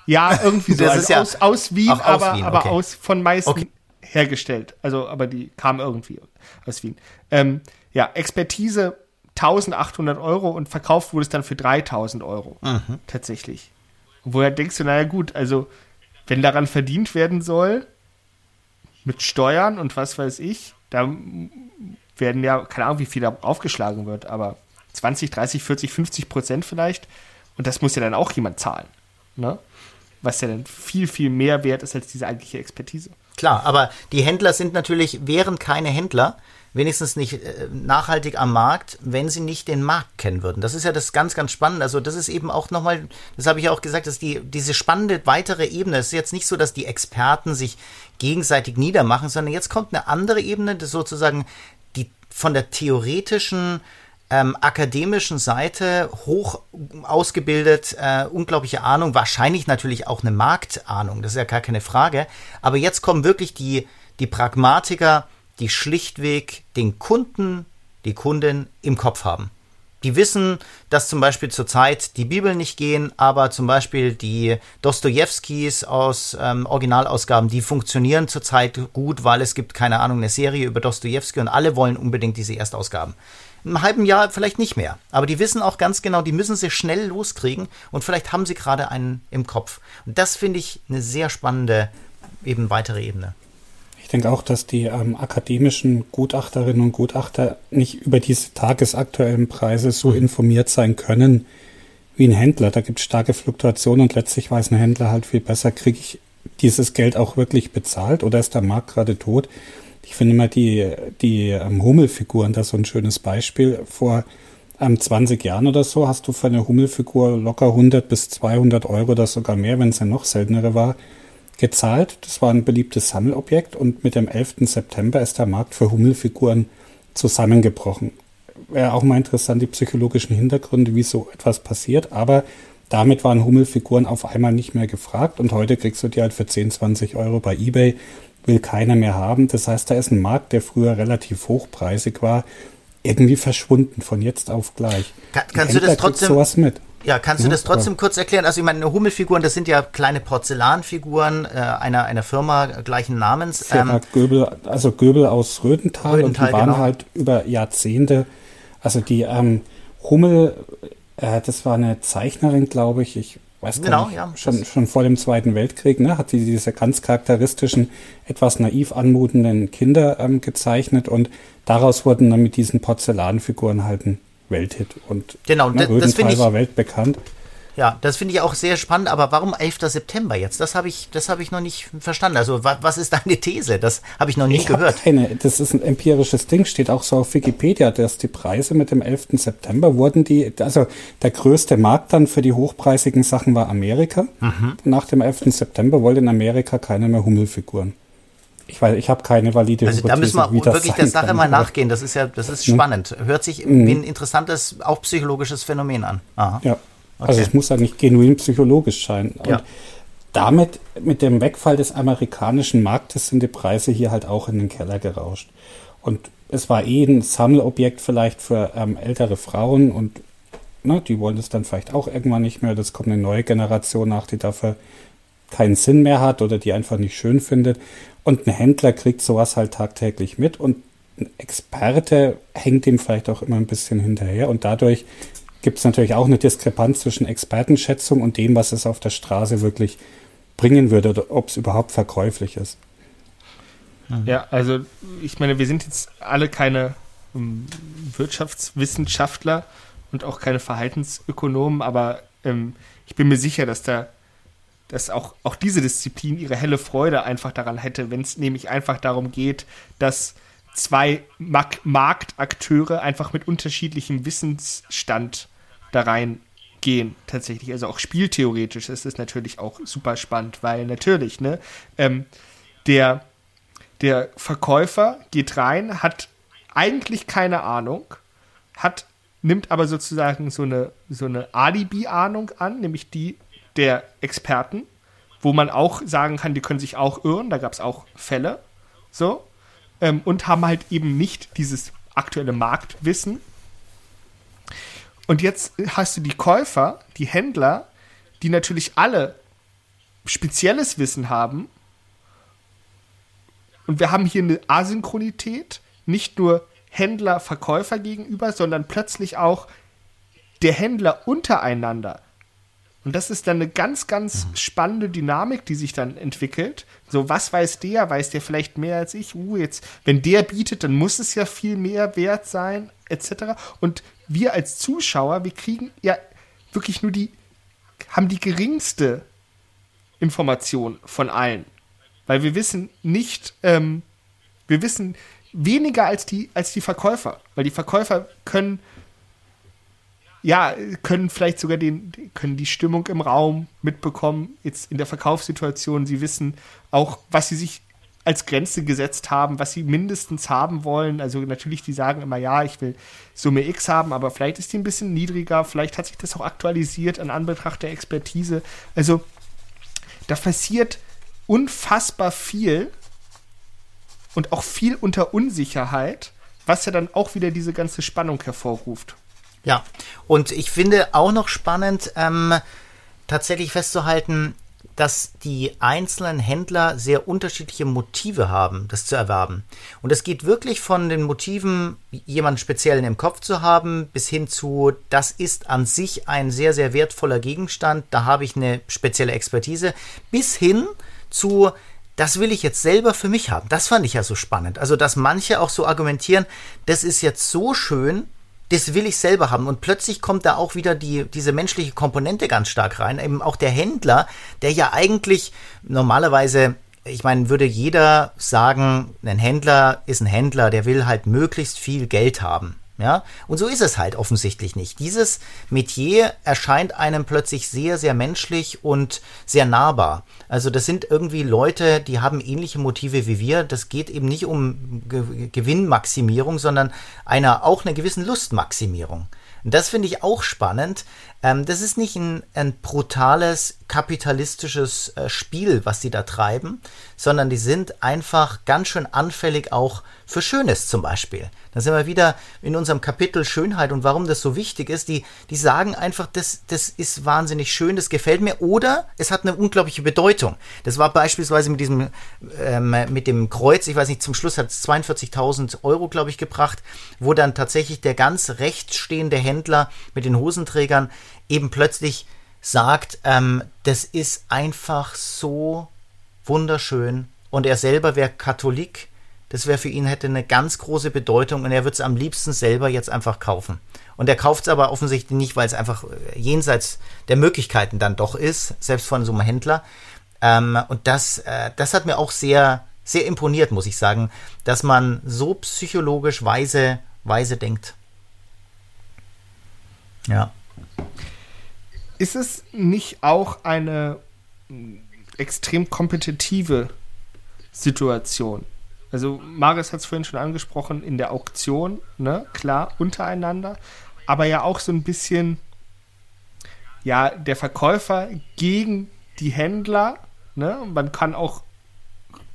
Ja, irgendwie so. Das also ist ja aus, aus Wien, aus aber, Wien, okay. aber aus, von Meißen okay. hergestellt. Also, aber die kam irgendwie aus Wien. Ähm, ja, Expertise 1800 Euro und verkauft wurde es dann für 3000 Euro. Mhm. Tatsächlich. Woher denkst du, naja, gut, also, wenn daran verdient werden soll, mit Steuern und was weiß ich, da werden ja, keine Ahnung, wie viel da aufgeschlagen wird, aber 20, 30, 40, 50 Prozent vielleicht. Und das muss ja dann auch jemand zahlen. Ne? was ja dann viel, viel mehr wert ist als diese eigentliche Expertise. Klar, aber die Händler sind natürlich, wären keine Händler, wenigstens nicht äh, nachhaltig am Markt, wenn sie nicht den Markt kennen würden. Das ist ja das ganz, ganz Spannende. Also das ist eben auch nochmal, das habe ich auch gesagt, dass die, diese spannende weitere Ebene, es ist jetzt nicht so, dass die Experten sich gegenseitig niedermachen, sondern jetzt kommt eine andere Ebene, das sozusagen die von der theoretischen ähm, akademischen Seite hoch ausgebildet, äh, unglaubliche Ahnung, wahrscheinlich natürlich auch eine Marktahnung, das ist ja gar keine Frage. Aber jetzt kommen wirklich die, die Pragmatiker, die schlichtweg den Kunden, die Kundin im Kopf haben. Die wissen, dass zum Beispiel zurzeit die Bibel nicht gehen, aber zum Beispiel die Dostojewskis aus ähm, Originalausgaben, die funktionieren zurzeit gut, weil es gibt, keine Ahnung, eine Serie über Dostojewski und alle wollen unbedingt diese Erstausgaben. Im halben Jahr vielleicht nicht mehr. Aber die wissen auch ganz genau, die müssen sie schnell loskriegen und vielleicht haben sie gerade einen im Kopf. Und das finde ich eine sehr spannende, eben weitere Ebene. Ich denke auch, dass die ähm, akademischen Gutachterinnen und Gutachter nicht über diese tagesaktuellen Preise so mhm. informiert sein können wie ein Händler. Da gibt es starke Fluktuationen und letztlich weiß ein Händler halt viel besser, kriege ich dieses Geld auch wirklich bezahlt oder ist der Markt gerade tot? Ich finde immer die, die ähm, Hummelfiguren, das ist so ein schönes Beispiel. Vor ähm, 20 Jahren oder so hast du für eine Hummelfigur locker 100 bis 200 Euro oder sogar mehr, wenn es ja noch seltenere war, gezahlt. Das war ein beliebtes Sammelobjekt und mit dem 11. September ist der Markt für Hummelfiguren zusammengebrochen. Wäre auch mal interessant, die psychologischen Hintergründe, wie so etwas passiert, aber damit waren Hummelfiguren auf einmal nicht mehr gefragt und heute kriegst du die halt für 10, 20 Euro bei eBay, will keiner mehr haben. Das heißt, da ist ein Markt, der früher relativ hochpreisig war, irgendwie verschwunden von jetzt auf gleich. Kann, kannst du das trotzdem sowas mit? Ja, kannst du das trotzdem kurz erklären? Also ich meine, Hummelfiguren, das sind ja kleine Porzellanfiguren äh, einer, einer Firma gleichen Namens. Firma ähm, Göbel, also Göbel aus Rödental, Rödental und die waren genau. halt über Jahrzehnte, also die ähm, Hummel, äh, das war eine Zeichnerin, glaube ich, ich weiß gar genau, nicht, ja, schon, schon vor dem Zweiten Weltkrieg, ne, hat sie diese ganz charakteristischen, etwas naiv anmutenden Kinder ähm, gezeichnet und daraus wurden dann mit diesen Porzellanfiguren halt ein Welthit und genau, ne, das, das ich, war weltbekannt. Ja, das finde ich auch sehr spannend, aber warum 11. September jetzt? Das habe ich, das ich noch nicht verstanden. Also, wa, was ist deine These? Das habe ich noch nicht ich gehört. Keine, das ist ein empirisches Ding, steht auch so auf Wikipedia, dass die Preise mit dem 11. September wurden die, also der größte Markt dann für die hochpreisigen Sachen war Amerika. Mhm. Nach dem 11. September wollte in Amerika keiner mehr Hummelfiguren. Ich weiß, ich habe keine valide Also da müssen wir wirklich der Sache kann. mal nachgehen. Das ist ja, das ist spannend. Hört sich mhm. wie ein interessantes, auch psychologisches Phänomen an. Aha. Ja. Okay. Also es muss ja nicht genuin psychologisch sein. Und ja. damit, mit dem Wegfall des amerikanischen Marktes sind die Preise hier halt auch in den Keller gerauscht. Und es war eh ein Sammelobjekt vielleicht für ähm, ältere Frauen und ne, die wollen es dann vielleicht auch irgendwann nicht mehr. Das kommt eine neue Generation nach, die dafür keinen Sinn mehr hat oder die einfach nicht schön findet. Und ein Händler kriegt sowas halt tagtäglich mit und ein Experte hängt ihm vielleicht auch immer ein bisschen hinterher und dadurch gibt es natürlich auch eine Diskrepanz zwischen Expertenschätzung und dem, was es auf der Straße wirklich bringen würde oder ob es überhaupt verkäuflich ist. Ja, also ich meine, wir sind jetzt alle keine um, Wirtschaftswissenschaftler und auch keine Verhaltensökonomen, aber ähm, ich bin mir sicher, dass da dass auch, auch diese Disziplin ihre helle Freude einfach daran hätte, wenn es nämlich einfach darum geht, dass zwei Mark Marktakteure einfach mit unterschiedlichem Wissensstand da reingehen, tatsächlich. Also auch spieltheoretisch ist es natürlich auch super spannend, weil natürlich, ne, ähm, der, der Verkäufer geht rein, hat eigentlich keine Ahnung, hat, nimmt aber sozusagen so eine, so eine Alibi-Ahnung an, nämlich die der Experten, wo man auch sagen kann, die können sich auch irren, da gab es auch Fälle, so, ähm, und haben halt eben nicht dieses aktuelle Marktwissen. Und jetzt hast du die Käufer, die Händler, die natürlich alle spezielles Wissen haben. Und wir haben hier eine Asynchronität, nicht nur Händler-Verkäufer gegenüber, sondern plötzlich auch der Händler untereinander und das ist dann eine ganz, ganz mhm. spannende Dynamik, die sich dann entwickelt. So, was weiß der? Weiß der vielleicht mehr als ich? Uh, jetzt, wenn der bietet, dann muss es ja viel mehr wert sein, etc. Und wir als Zuschauer, wir kriegen ja wirklich nur die, haben die geringste Information von allen. Weil wir wissen nicht, ähm, wir wissen weniger als die, als die Verkäufer. Weil die Verkäufer können, ja, können vielleicht sogar den, können die Stimmung im Raum mitbekommen, jetzt in der Verkaufssituation. Sie wissen auch, was sie sich als Grenze gesetzt haben, was sie mindestens haben wollen. Also natürlich, die sagen immer, ja, ich will Summe X haben, aber vielleicht ist die ein bisschen niedriger, vielleicht hat sich das auch aktualisiert an Anbetracht der Expertise. Also da passiert unfassbar viel und auch viel unter Unsicherheit, was ja dann auch wieder diese ganze Spannung hervorruft. Ja, und ich finde auch noch spannend, ähm, tatsächlich festzuhalten, dass die einzelnen Händler sehr unterschiedliche Motive haben, das zu erwerben. Und es geht wirklich von den Motiven, jemanden speziellen im Kopf zu haben, bis hin zu, das ist an sich ein sehr, sehr wertvoller Gegenstand, da habe ich eine spezielle Expertise, bis hin zu, das will ich jetzt selber für mich haben. Das fand ich ja so spannend. Also, dass manche auch so argumentieren, das ist jetzt so schön, das will ich selber haben. Und plötzlich kommt da auch wieder die, diese menschliche Komponente ganz stark rein. Eben auch der Händler, der ja eigentlich normalerweise, ich meine, würde jeder sagen, ein Händler ist ein Händler, der will halt möglichst viel Geld haben. Ja, und so ist es halt offensichtlich nicht. Dieses Metier erscheint einem plötzlich sehr, sehr menschlich und sehr nahbar. Also das sind irgendwie Leute, die haben ähnliche Motive wie wir. Das geht eben nicht um Ge Gewinnmaximierung, sondern einer auch einer gewissen Lustmaximierung. Und das finde ich auch spannend. Ähm, das ist nicht ein, ein brutales kapitalistisches äh, Spiel, was sie da treiben, sondern die sind einfach ganz schön anfällig auch für Schönes zum Beispiel. Da sind wir wieder in unserem Kapitel Schönheit und warum das so wichtig ist. Die, die sagen einfach, das, das ist wahnsinnig schön, das gefällt mir oder es hat eine unglaubliche Bedeutung. Das war beispielsweise mit diesem, ähm, mit dem Kreuz, ich weiß nicht, zum Schluss hat es 42.000 Euro, glaube ich, gebracht, wo dann tatsächlich der ganz rechts stehende Händler mit den Hosenträgern eben plötzlich sagt, ähm, das ist einfach so wunderschön und er selber wäre Katholik das wäre für ihn hätte eine ganz große Bedeutung und er würde es am liebsten selber jetzt einfach kaufen. Und er kauft es aber offensichtlich nicht, weil es einfach äh, jenseits der Möglichkeiten dann doch ist, selbst von so einem Händler. Ähm, und das, äh, das hat mir auch sehr, sehr imponiert, muss ich sagen, dass man so psychologisch weise, weise denkt. Ja. Ist es nicht auch eine extrem kompetitive Situation? Also Marius hat es vorhin schon angesprochen, in der Auktion, ne, klar, untereinander, aber ja auch so ein bisschen, ja, der Verkäufer gegen die Händler, ne, man kann auch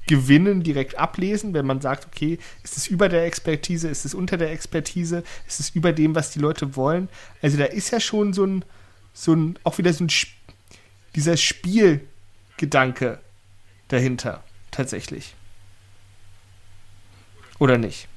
Gewinnen direkt ablesen, wenn man sagt, okay, ist es über der Expertise, ist es unter der Expertise, ist es über dem, was die Leute wollen. Also da ist ja schon so ein, so ein, auch wieder so ein, dieser Spielgedanke dahinter, tatsächlich. Oder nicht?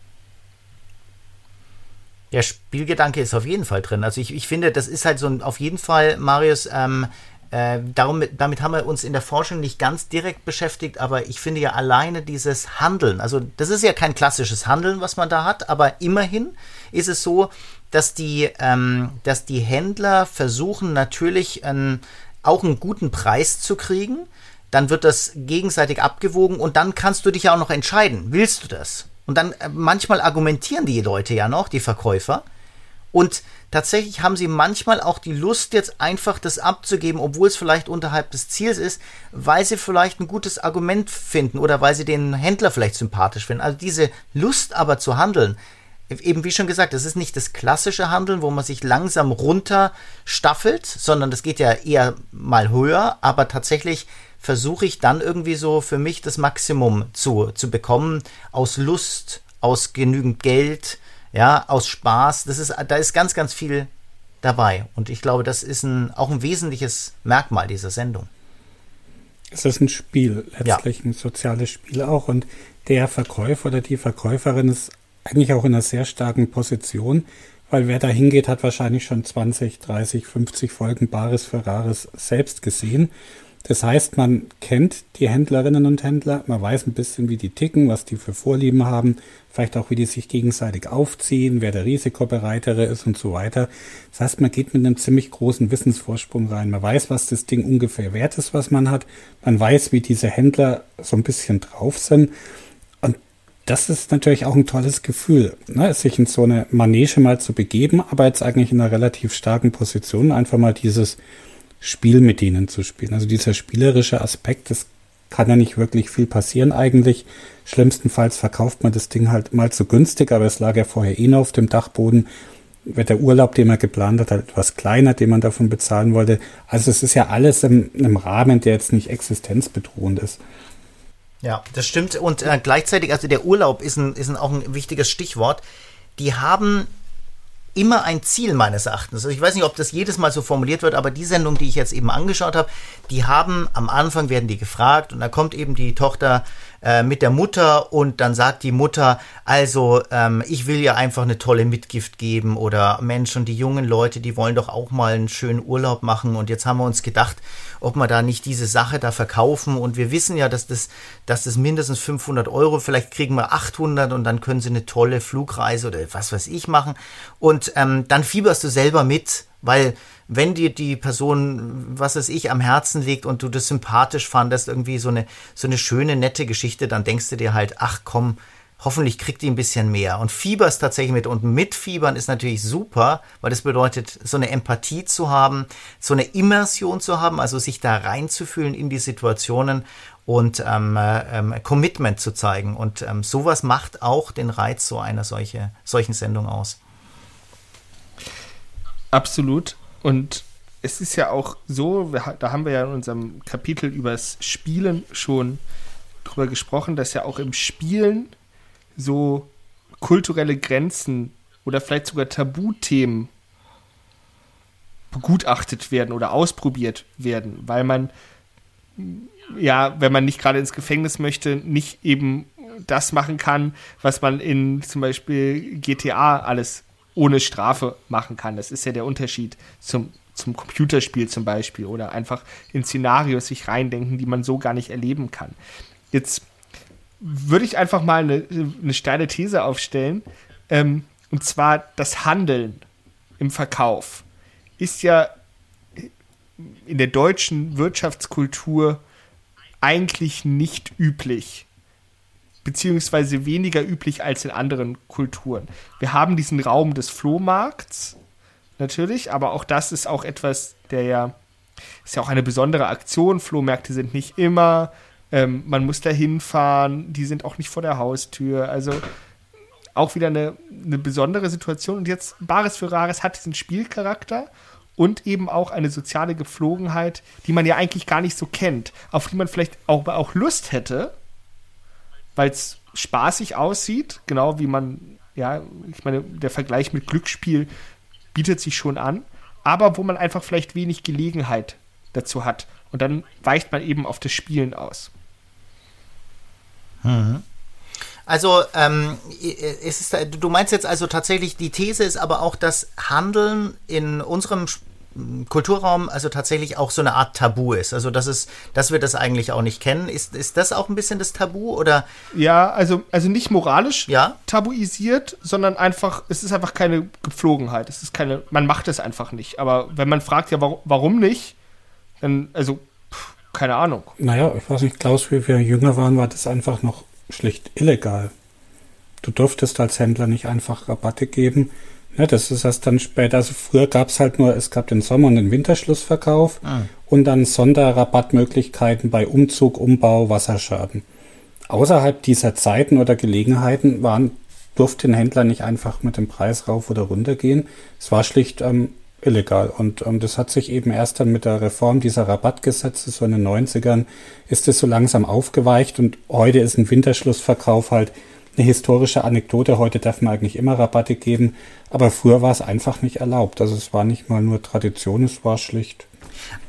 Der Spielgedanke ist auf jeden Fall drin. Also ich, ich finde, das ist halt so ein, auf jeden Fall, Marius, ähm, äh, darum, damit haben wir uns in der Forschung nicht ganz direkt beschäftigt, aber ich finde ja alleine dieses Handeln, also das ist ja kein klassisches Handeln, was man da hat, aber immerhin ist es so, dass die, ähm, dass die Händler versuchen natürlich ähm, auch einen guten Preis zu kriegen. Dann wird das gegenseitig abgewogen und dann kannst du dich ja auch noch entscheiden. Willst du das? Und dann äh, manchmal argumentieren die Leute ja noch, die Verkäufer. Und tatsächlich haben sie manchmal auch die Lust, jetzt einfach das abzugeben, obwohl es vielleicht unterhalb des Ziels ist, weil sie vielleicht ein gutes Argument finden oder weil sie den Händler vielleicht sympathisch finden. Also diese Lust aber zu handeln, eben wie schon gesagt, das ist nicht das klassische Handeln, wo man sich langsam runter staffelt, sondern das geht ja eher mal höher, aber tatsächlich versuche ich dann irgendwie so für mich das Maximum zu, zu bekommen, aus Lust, aus genügend Geld, ja, aus Spaß. Das ist, da ist ganz, ganz viel dabei. Und ich glaube, das ist ein, auch ein wesentliches Merkmal dieser Sendung. Es ist ein Spiel, letztlich ja. ein soziales Spiel auch. Und der Verkäufer oder die Verkäuferin ist eigentlich auch in einer sehr starken Position, weil wer da hingeht, hat wahrscheinlich schon 20, 30, 50 Folgen Bares Ferraris selbst gesehen Das heißt, man kennt die Händlerinnen und Händler, man weiß ein bisschen, wie die ticken, was die für Vorlieben haben, vielleicht auch, wie die sich gegenseitig aufziehen, wer der risikobereitere ist und so weiter. Das heißt, man geht mit einem ziemlich großen Wissensvorsprung rein. Man weiß, was das Ding ungefähr wert ist, was man hat. Man weiß, wie diese Händler so ein bisschen drauf sind. Und das ist natürlich auch ein tolles Gefühl, ne? sich in so eine Manege mal zu begeben, aber jetzt eigentlich in einer relativ starken Position einfach mal dieses Spiel mit ihnen zu spielen. Also dieser spielerische Aspekt, das kann ja nicht wirklich viel passieren eigentlich. Schlimmstenfalls verkauft man das Ding halt mal zu günstig, aber es lag ja vorher eh noch auf dem Dachboden. Wird der Urlaub, den man geplant hat, halt etwas kleiner, den man davon bezahlen wollte. Also es ist ja alles im, im Rahmen, der jetzt nicht existenzbedrohend ist. Ja, das stimmt. Und äh, gleichzeitig, also der Urlaub ist, ein, ist ein, auch ein wichtiges Stichwort. Die haben immer ein Ziel meines Erachtens. Also ich weiß nicht, ob das jedes Mal so formuliert wird, aber die Sendung, die ich jetzt eben angeschaut habe, die haben am Anfang werden die gefragt und da kommt eben die Tochter äh, mit der Mutter und dann sagt die Mutter, also ähm, ich will ja einfach eine tolle Mitgift geben oder Mensch und die jungen Leute, die wollen doch auch mal einen schönen Urlaub machen. Und jetzt haben wir uns gedacht, ob wir da nicht diese Sache da verkaufen. Und wir wissen ja, dass das, dass das mindestens 500 Euro, vielleicht kriegen wir 800 und dann können sie eine tolle Flugreise oder was weiß ich machen. Und ähm, dann fieberst du selber mit, weil wenn dir die Person, was es ich, am Herzen liegt und du das sympathisch fandest, irgendwie so eine, so eine schöne, nette Geschichte, dann denkst du dir halt, ach komm, hoffentlich kriegt die ein bisschen mehr. Und fieberst tatsächlich mit. Und mitfiebern ist natürlich super, weil das bedeutet, so eine Empathie zu haben, so eine Immersion zu haben, also sich da reinzufühlen in die Situationen und ähm, ähm, Commitment zu zeigen. Und ähm, sowas macht auch den Reiz so einer solche, solchen Sendung aus. Absolut. Und es ist ja auch so, da haben wir ja in unserem Kapitel übers Spielen schon drüber gesprochen, dass ja auch im Spielen so kulturelle Grenzen oder vielleicht sogar Tabuthemen begutachtet werden oder ausprobiert werden, weil man ja, wenn man nicht gerade ins Gefängnis möchte, nicht eben das machen kann, was man in zum Beispiel GTA alles ohne Strafe machen kann. Das ist ja der Unterschied zum, zum Computerspiel zum Beispiel oder einfach in Szenarios sich reindenken, die man so gar nicht erleben kann. Jetzt würde ich einfach mal eine, eine steile These aufstellen. Ähm, und zwar das Handeln im Verkauf ist ja in der deutschen Wirtschaftskultur eigentlich nicht üblich beziehungsweise weniger üblich als in anderen Kulturen. Wir haben diesen Raum des Flohmarkts, natürlich, aber auch das ist auch etwas, der ja, ist ja auch eine besondere Aktion. Flohmärkte sind nicht immer, ähm, man muss da hinfahren, die sind auch nicht vor der Haustür, also auch wieder eine, eine besondere Situation. Und jetzt Bares für Rares hat diesen Spielcharakter und eben auch eine soziale Gepflogenheit, die man ja eigentlich gar nicht so kennt, auf die man vielleicht auch, auch Lust hätte, weil es spaßig aussieht, genau wie man, ja, ich meine, der Vergleich mit Glücksspiel bietet sich schon an, aber wo man einfach vielleicht wenig Gelegenheit dazu hat. Und dann weicht man eben auf das Spielen aus. Mhm. Also, ähm, es ist, du meinst jetzt also tatsächlich, die These ist aber auch, dass Handeln in unserem Kulturraum also tatsächlich auch so eine Art Tabu ist. Also dass es, dass wir das eigentlich auch nicht kennen. Ist, ist das auch ein bisschen das Tabu oder? Ja, also, also nicht moralisch ja? tabuisiert, sondern einfach, es ist einfach keine Gepflogenheit. Es ist keine, man macht es einfach nicht. Aber wenn man fragt, ja, warum, warum nicht, dann, also, pff, keine Ahnung. Naja, ich weiß nicht, Klaus, wie wir jünger waren, war das einfach noch schlicht illegal. Du durftest als Händler nicht einfach Rabatte geben ja, das ist erst dann später. Also früher gab es halt nur, es gab den Sommer- und den Winterschlussverkauf ah. und dann Sonderrabattmöglichkeiten bei Umzug, Umbau, Wasserschaden. Außerhalb dieser Zeiten oder Gelegenheiten waren, durfte ein Händler nicht einfach mit dem Preis rauf oder runter gehen. Es war schlicht ähm, illegal. Und ähm, das hat sich eben erst dann mit der Reform dieser Rabattgesetze, so in den 90ern, ist es so langsam aufgeweicht und heute ist ein Winterschlussverkauf halt eine historische Anekdote. Heute darf man eigentlich immer Rabatte geben, aber früher war es einfach nicht erlaubt. Also es war nicht mal nur Tradition, es war schlicht.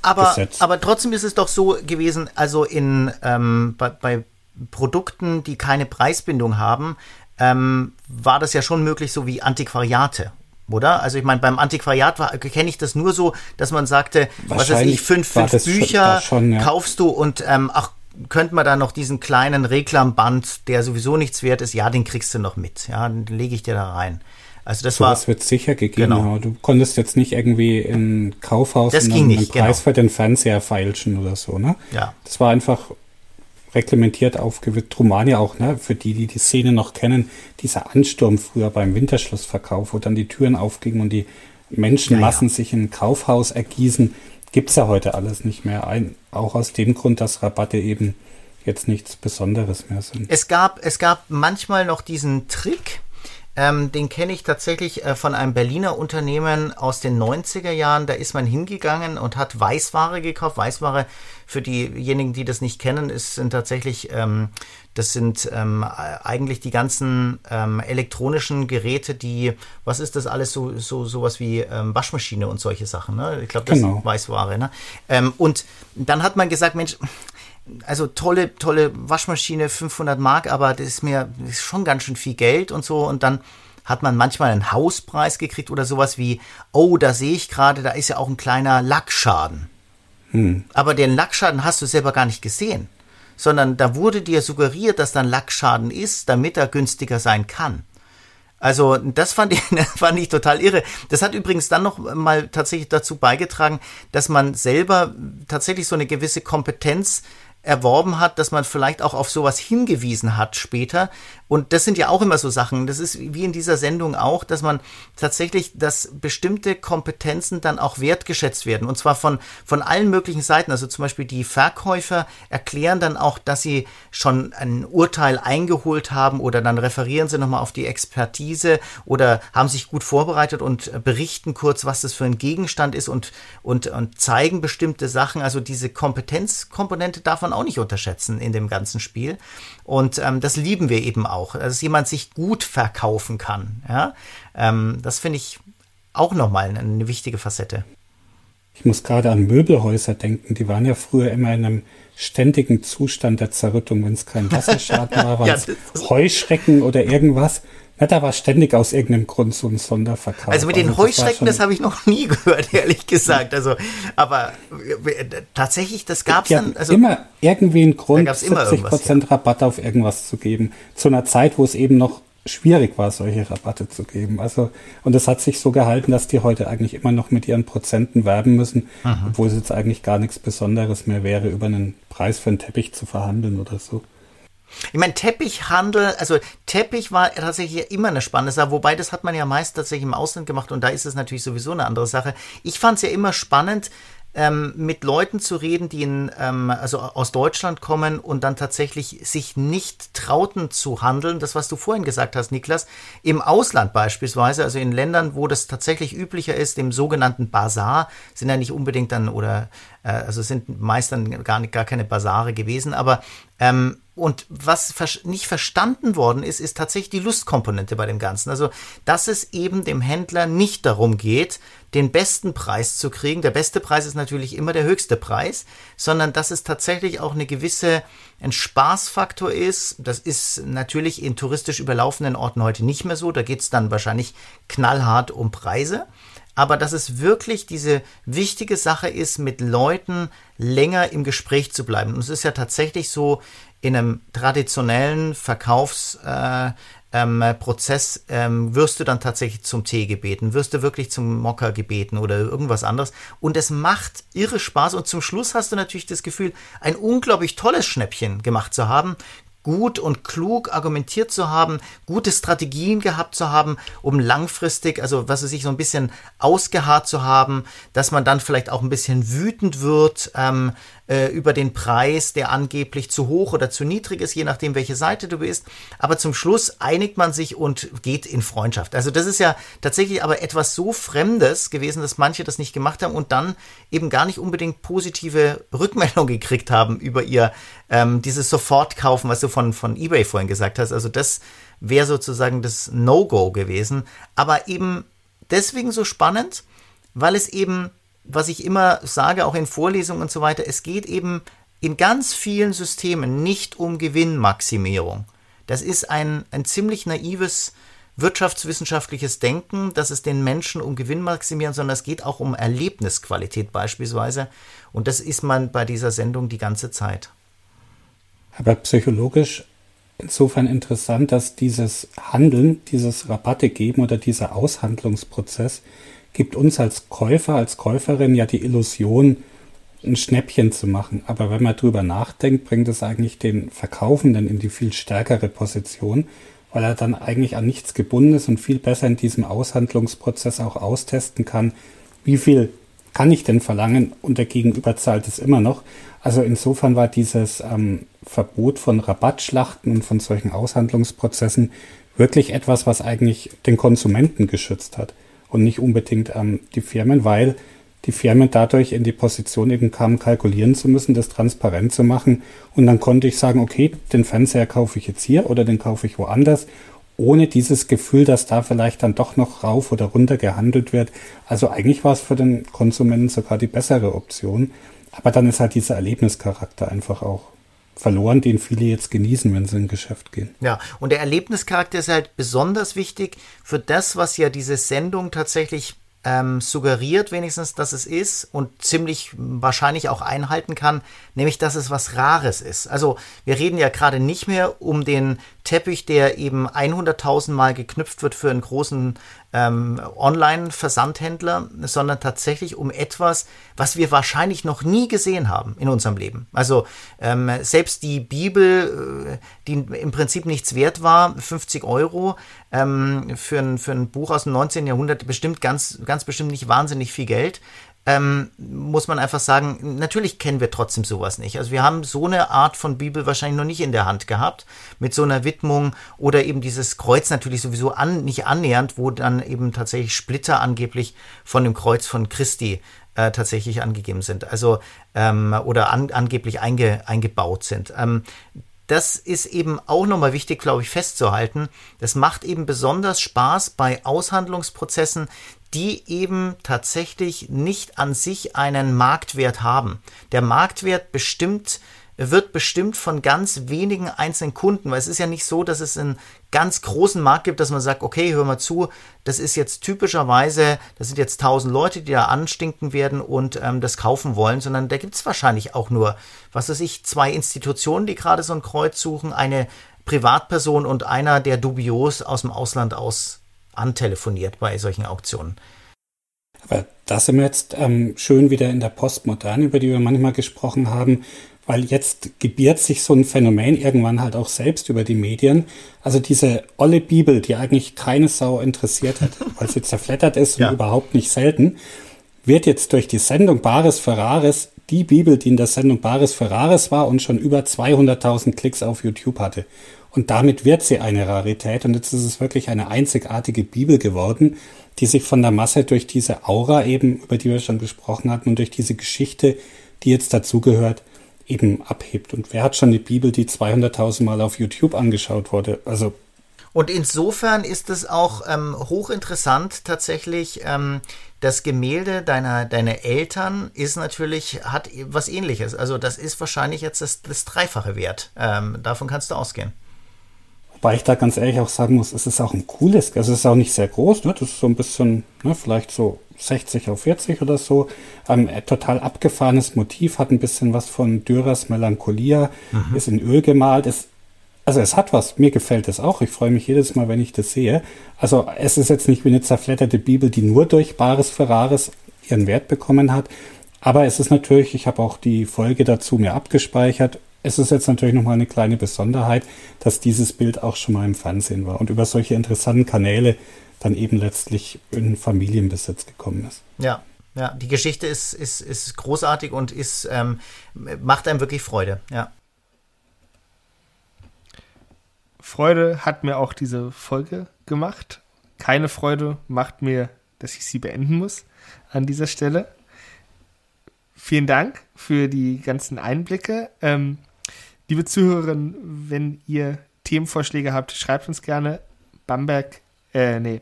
Aber, Gesetz. aber trotzdem ist es doch so gewesen, also in ähm, bei, bei Produkten, die keine Preisbindung haben, ähm, war das ja schon möglich, so wie Antiquariate oder? Also ich meine, beim Antiquariat kenne ich das nur so, dass man sagte, was weiß ich, fünf, fünf Bücher schon, ja. kaufst du und ähm, ach, könnte man da noch diesen kleinen Reklamband, der sowieso nichts wert ist, ja, den kriegst du noch mit. Ja, den lege ich dir da rein. Also das so war. Das wird sicher gegeben. Genau. Du konntest jetzt nicht irgendwie in Kaufhaus das ging nicht, einen Preis genau. für den Fernseher feilschen oder so, ne? Ja. Das war einfach reglementiert aufgewirkt. Rumania auch, ne? Für die, die die Szene noch kennen, dieser Ansturm früher beim Winterschlussverkauf, wo dann die Türen aufgingen und die Menschenmassen ja, ja. sich in ein Kaufhaus ergießen, gibt's ja heute alles nicht mehr. Ein, auch aus dem Grund, dass Rabatte eben jetzt nichts Besonderes mehr sind. Es gab, es gab manchmal noch diesen Trick, ähm, den kenne ich tatsächlich äh, von einem Berliner Unternehmen aus den 90er Jahren. Da ist man hingegangen und hat Weißware gekauft. Weißware, für diejenigen, die das nicht kennen, ist, sind tatsächlich, ähm, das sind ähm, eigentlich die ganzen ähm, elektronischen Geräte, die, was ist das alles, so, so sowas wie ähm, Waschmaschine und solche Sachen. Ne? Ich glaube, das genau. ist Weißware. Ne? Ähm, und dann hat man gesagt, Mensch, also tolle, tolle Waschmaschine, 500 Mark, aber das ist mir das ist schon ganz schön viel Geld und so. Und dann hat man manchmal einen Hauspreis gekriegt oder sowas wie, oh, da sehe ich gerade, da ist ja auch ein kleiner Lackschaden. Hm. Aber den Lackschaden hast du selber gar nicht gesehen, sondern da wurde dir suggeriert, dass da ein Lackschaden ist, damit er günstiger sein kann. Also das fand ich, fand ich total irre. Das hat übrigens dann noch mal tatsächlich dazu beigetragen, dass man selber tatsächlich so eine gewisse Kompetenz erworben hat, dass man vielleicht auch auf sowas hingewiesen hat später. Und das sind ja auch immer so Sachen. Das ist wie in dieser Sendung auch, dass man tatsächlich, dass bestimmte Kompetenzen dann auch wertgeschätzt werden. Und zwar von, von allen möglichen Seiten. Also zum Beispiel die Verkäufer erklären dann auch, dass sie schon ein Urteil eingeholt haben oder dann referieren sie nochmal auf die Expertise oder haben sich gut vorbereitet und berichten kurz, was das für ein Gegenstand ist und, und, und zeigen bestimmte Sachen. Also diese Kompetenzkomponente darf man auch nicht unterschätzen in dem ganzen Spiel. Und ähm, das lieben wir eben auch, dass jemand sich gut verkaufen kann. Ja? Ähm, das finde ich auch nochmal eine, eine wichtige Facette. Ich muss gerade an Möbelhäuser denken. Die waren ja früher immer in einem ständigen Zustand der Zerrüttung, wenn es kein Wasserschaden war, waren es Heuschrecken oder irgendwas. Ja, da war ständig aus irgendeinem Grund so ein Sonderverkauf. Also mit den also Heuschrecken, das, das habe ich noch nie gehört, ehrlich gesagt. Also, aber äh, tatsächlich, das gab es ja, dann. Also, immer irgendwie einen Grund, 70 Prozent ja. Rabatt auf irgendwas zu geben. Zu einer Zeit, wo es eben noch schwierig war, solche Rabatte zu geben. Also, und es hat sich so gehalten, dass die heute eigentlich immer noch mit ihren Prozenten werben müssen, mhm. obwohl es jetzt eigentlich gar nichts Besonderes mehr wäre, über einen Preis für einen Teppich zu verhandeln oder so. Ich meine, Teppichhandel, also Teppich war tatsächlich immer eine spannende Sache, wobei das hat man ja meist tatsächlich im Ausland gemacht und da ist es natürlich sowieso eine andere Sache. Ich fand es ja immer spannend, ähm, mit Leuten zu reden, die in, ähm, also aus Deutschland kommen und dann tatsächlich sich nicht trauten zu handeln. Das, was du vorhin gesagt hast, Niklas, im Ausland beispielsweise, also in Ländern, wo das tatsächlich üblicher ist, im sogenannten Bazar, sind ja nicht unbedingt dann oder äh, also sind meist dann gar, gar keine Basare gewesen, aber ähm, und was nicht verstanden worden ist, ist tatsächlich die Lustkomponente bei dem Ganzen. Also, dass es eben dem Händler nicht darum geht, den besten Preis zu kriegen. Der beste Preis ist natürlich immer der höchste Preis, sondern dass es tatsächlich auch eine gewisse, ein Spaßfaktor ist. Das ist natürlich in touristisch überlaufenden Orten heute nicht mehr so. Da geht es dann wahrscheinlich knallhart um Preise aber dass es wirklich diese wichtige Sache ist, mit Leuten länger im Gespräch zu bleiben. Und es ist ja tatsächlich so, in einem traditionellen Verkaufsprozess äh, ähm, ähm, wirst du dann tatsächlich zum Tee gebeten, wirst du wirklich zum Mocker gebeten oder irgendwas anderes. Und es macht irre Spaß. Und zum Schluss hast du natürlich das Gefühl, ein unglaublich tolles Schnäppchen gemacht zu haben, gut und klug argumentiert zu haben, gute Strategien gehabt zu haben, um langfristig, also was es sich so ein bisschen ausgeharrt zu haben, dass man dann vielleicht auch ein bisschen wütend wird, ähm, äh, über den Preis, der angeblich zu hoch oder zu niedrig ist, je nachdem, welche Seite du bist. Aber zum Schluss einigt man sich und geht in Freundschaft. Also das ist ja tatsächlich aber etwas so Fremdes gewesen, dass manche das nicht gemacht haben und dann eben gar nicht unbedingt positive Rückmeldung gekriegt haben über ihr ähm, dieses Sofortkaufen, was du von, von eBay vorhin gesagt hast. Also das wäre sozusagen das No-Go gewesen. Aber eben deswegen so spannend, weil es eben was ich immer sage, auch in Vorlesungen und so weiter, es geht eben in ganz vielen Systemen nicht um Gewinnmaximierung. Das ist ein, ein ziemlich naives wirtschaftswissenschaftliches Denken, dass es den Menschen um Gewinn maximieren, sondern es geht auch um Erlebnisqualität beispielsweise. Und das ist man bei dieser Sendung die ganze Zeit. Aber psychologisch insofern interessant, dass dieses Handeln, dieses Rabatte geben oder dieser Aushandlungsprozess gibt uns als Käufer, als Käuferin ja die Illusion, ein Schnäppchen zu machen. Aber wenn man drüber nachdenkt, bringt es eigentlich den Verkaufenden in die viel stärkere Position, weil er dann eigentlich an nichts gebunden ist und viel besser in diesem Aushandlungsprozess auch austesten kann, wie viel kann ich denn verlangen und der Gegenüber zahlt es immer noch. Also insofern war dieses ähm, Verbot von Rabattschlachten und von solchen Aushandlungsprozessen wirklich etwas, was eigentlich den Konsumenten geschützt hat und nicht unbedingt ähm, die Firmen, weil die Firmen dadurch in die Position eben kamen, kalkulieren zu müssen, das transparent zu machen. Und dann konnte ich sagen, okay, den Fernseher kaufe ich jetzt hier oder den kaufe ich woanders, ohne dieses Gefühl, dass da vielleicht dann doch noch rauf oder runter gehandelt wird. Also eigentlich war es für den Konsumenten sogar die bessere Option. Aber dann ist halt dieser Erlebnischarakter einfach auch verloren, den viele jetzt genießen, wenn sie in ein Geschäft gehen. Ja, und der Erlebnischarakter ist halt besonders wichtig für das, was ja diese Sendung tatsächlich ähm, suggeriert wenigstens, dass es ist und ziemlich wahrscheinlich auch einhalten kann, nämlich dass es was Rares ist. Also wir reden ja gerade nicht mehr um den Teppich, der eben 100.000 Mal geknüpft wird für einen großen ähm, Online-Versandhändler, sondern tatsächlich um etwas, was wir wahrscheinlich noch nie gesehen haben in unserem Leben. Also ähm, selbst die Bibel, äh, die im Prinzip nichts wert war, 50 Euro ähm, für, ein, für ein Buch aus dem 19. Jahrhundert, bestimmt ganz, ganz bestimmt nicht wahnsinnig viel Geld ähm, muss man einfach sagen, natürlich kennen wir trotzdem sowas nicht. Also wir haben so eine Art von Bibel wahrscheinlich noch nicht in der Hand gehabt, mit so einer Widmung oder eben dieses Kreuz natürlich sowieso an, nicht annähernd, wo dann eben tatsächlich Splitter angeblich von dem Kreuz von Christi äh, tatsächlich angegeben sind. Also ähm, oder an, angeblich einge, eingebaut sind. Ähm, das ist eben auch nochmal wichtig, glaube ich, festzuhalten. Das macht eben besonders Spaß bei Aushandlungsprozessen, die eben tatsächlich nicht an sich einen Marktwert haben. Der Marktwert bestimmt wird bestimmt von ganz wenigen einzelnen Kunden, weil es ist ja nicht so, dass es einen ganz großen Markt gibt, dass man sagt, okay, hör mal zu, das ist jetzt typischerweise, das sind jetzt tausend Leute, die da anstinken werden und ähm, das kaufen wollen, sondern da gibt es wahrscheinlich auch nur, was weiß ich, zwei Institutionen, die gerade so ein Kreuz suchen, eine Privatperson und einer, der dubios aus dem Ausland aus antelefoniert bei solchen Auktionen. Aber da sind wir jetzt ähm, schön wieder in der Postmoderne, über die wir manchmal gesprochen haben, weil jetzt gebiert sich so ein Phänomen irgendwann halt auch selbst über die Medien. Also diese olle Bibel, die eigentlich keine Sau interessiert hat, weil sie zerflettert ist ja. und überhaupt nicht selten, wird jetzt durch die Sendung Bares Ferraris die Bibel, die in der Sendung Bares Ferraris war und schon über 200.000 Klicks auf YouTube hatte. Und damit wird sie eine Rarität und jetzt ist es wirklich eine einzigartige Bibel geworden, die sich von der Masse durch diese Aura eben, über die wir schon gesprochen hatten, und durch diese Geschichte, die jetzt dazugehört, eben abhebt. Und wer hat schon die Bibel, die 200.000 Mal auf YouTube angeschaut wurde? Also und insofern ist es auch ähm, hochinteressant tatsächlich. Ähm, das Gemälde deiner, deiner Eltern ist natürlich, hat was ähnliches. Also das ist wahrscheinlich jetzt das, das Dreifache wert. Ähm, davon kannst du ausgehen. Wobei ich da ganz ehrlich auch sagen muss, es ist auch ein cooles, also es ist auch nicht sehr groß, ne? das ist so ein bisschen, ne, vielleicht so 60 auf 40 oder so. Ähm, total abgefahrenes Motiv, hat ein bisschen was von Dürers Melancholia, mhm. ist in Öl gemalt, ist, also es hat was, mir gefällt es auch, ich freue mich jedes Mal, wenn ich das sehe. Also es ist jetzt nicht wie eine zerfletterte Bibel, die nur durch Bares Ferraris ihren Wert bekommen hat, aber es ist natürlich, ich habe auch die Folge dazu mir abgespeichert, es ist jetzt natürlich nochmal eine kleine Besonderheit, dass dieses Bild auch schon mal im Fernsehen war und über solche interessanten Kanäle dann eben letztlich in Familienbesitz gekommen ist. Ja, ja, die Geschichte ist, ist, ist großartig und ist, ähm, macht einem wirklich Freude, ja. Freude hat mir auch diese Folge gemacht. Keine Freude macht mir, dass ich sie beenden muss an dieser Stelle. Vielen Dank für die ganzen Einblicke. Ähm, Liebe Zuhörerinnen, wenn ihr Themenvorschläge habt, schreibt uns gerne Bamberg, äh, nee,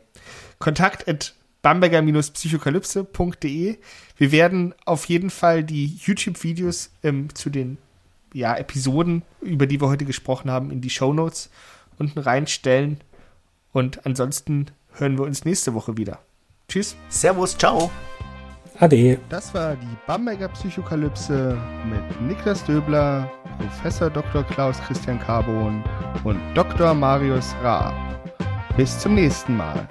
kontakt at bamberger-psychokalypse.de. Wir werden auf jeden Fall die YouTube-Videos ähm, zu den ja, Episoden, über die wir heute gesprochen haben, in die Show Notes unten reinstellen. Und ansonsten hören wir uns nächste Woche wieder. Tschüss. Servus, ciao. Ade. Das war die Bamberger Psychokalypse mit Niklas Döbler, Professor Dr. Klaus Christian Carbon und Dr. Marius Ra. Bis zum nächsten Mal.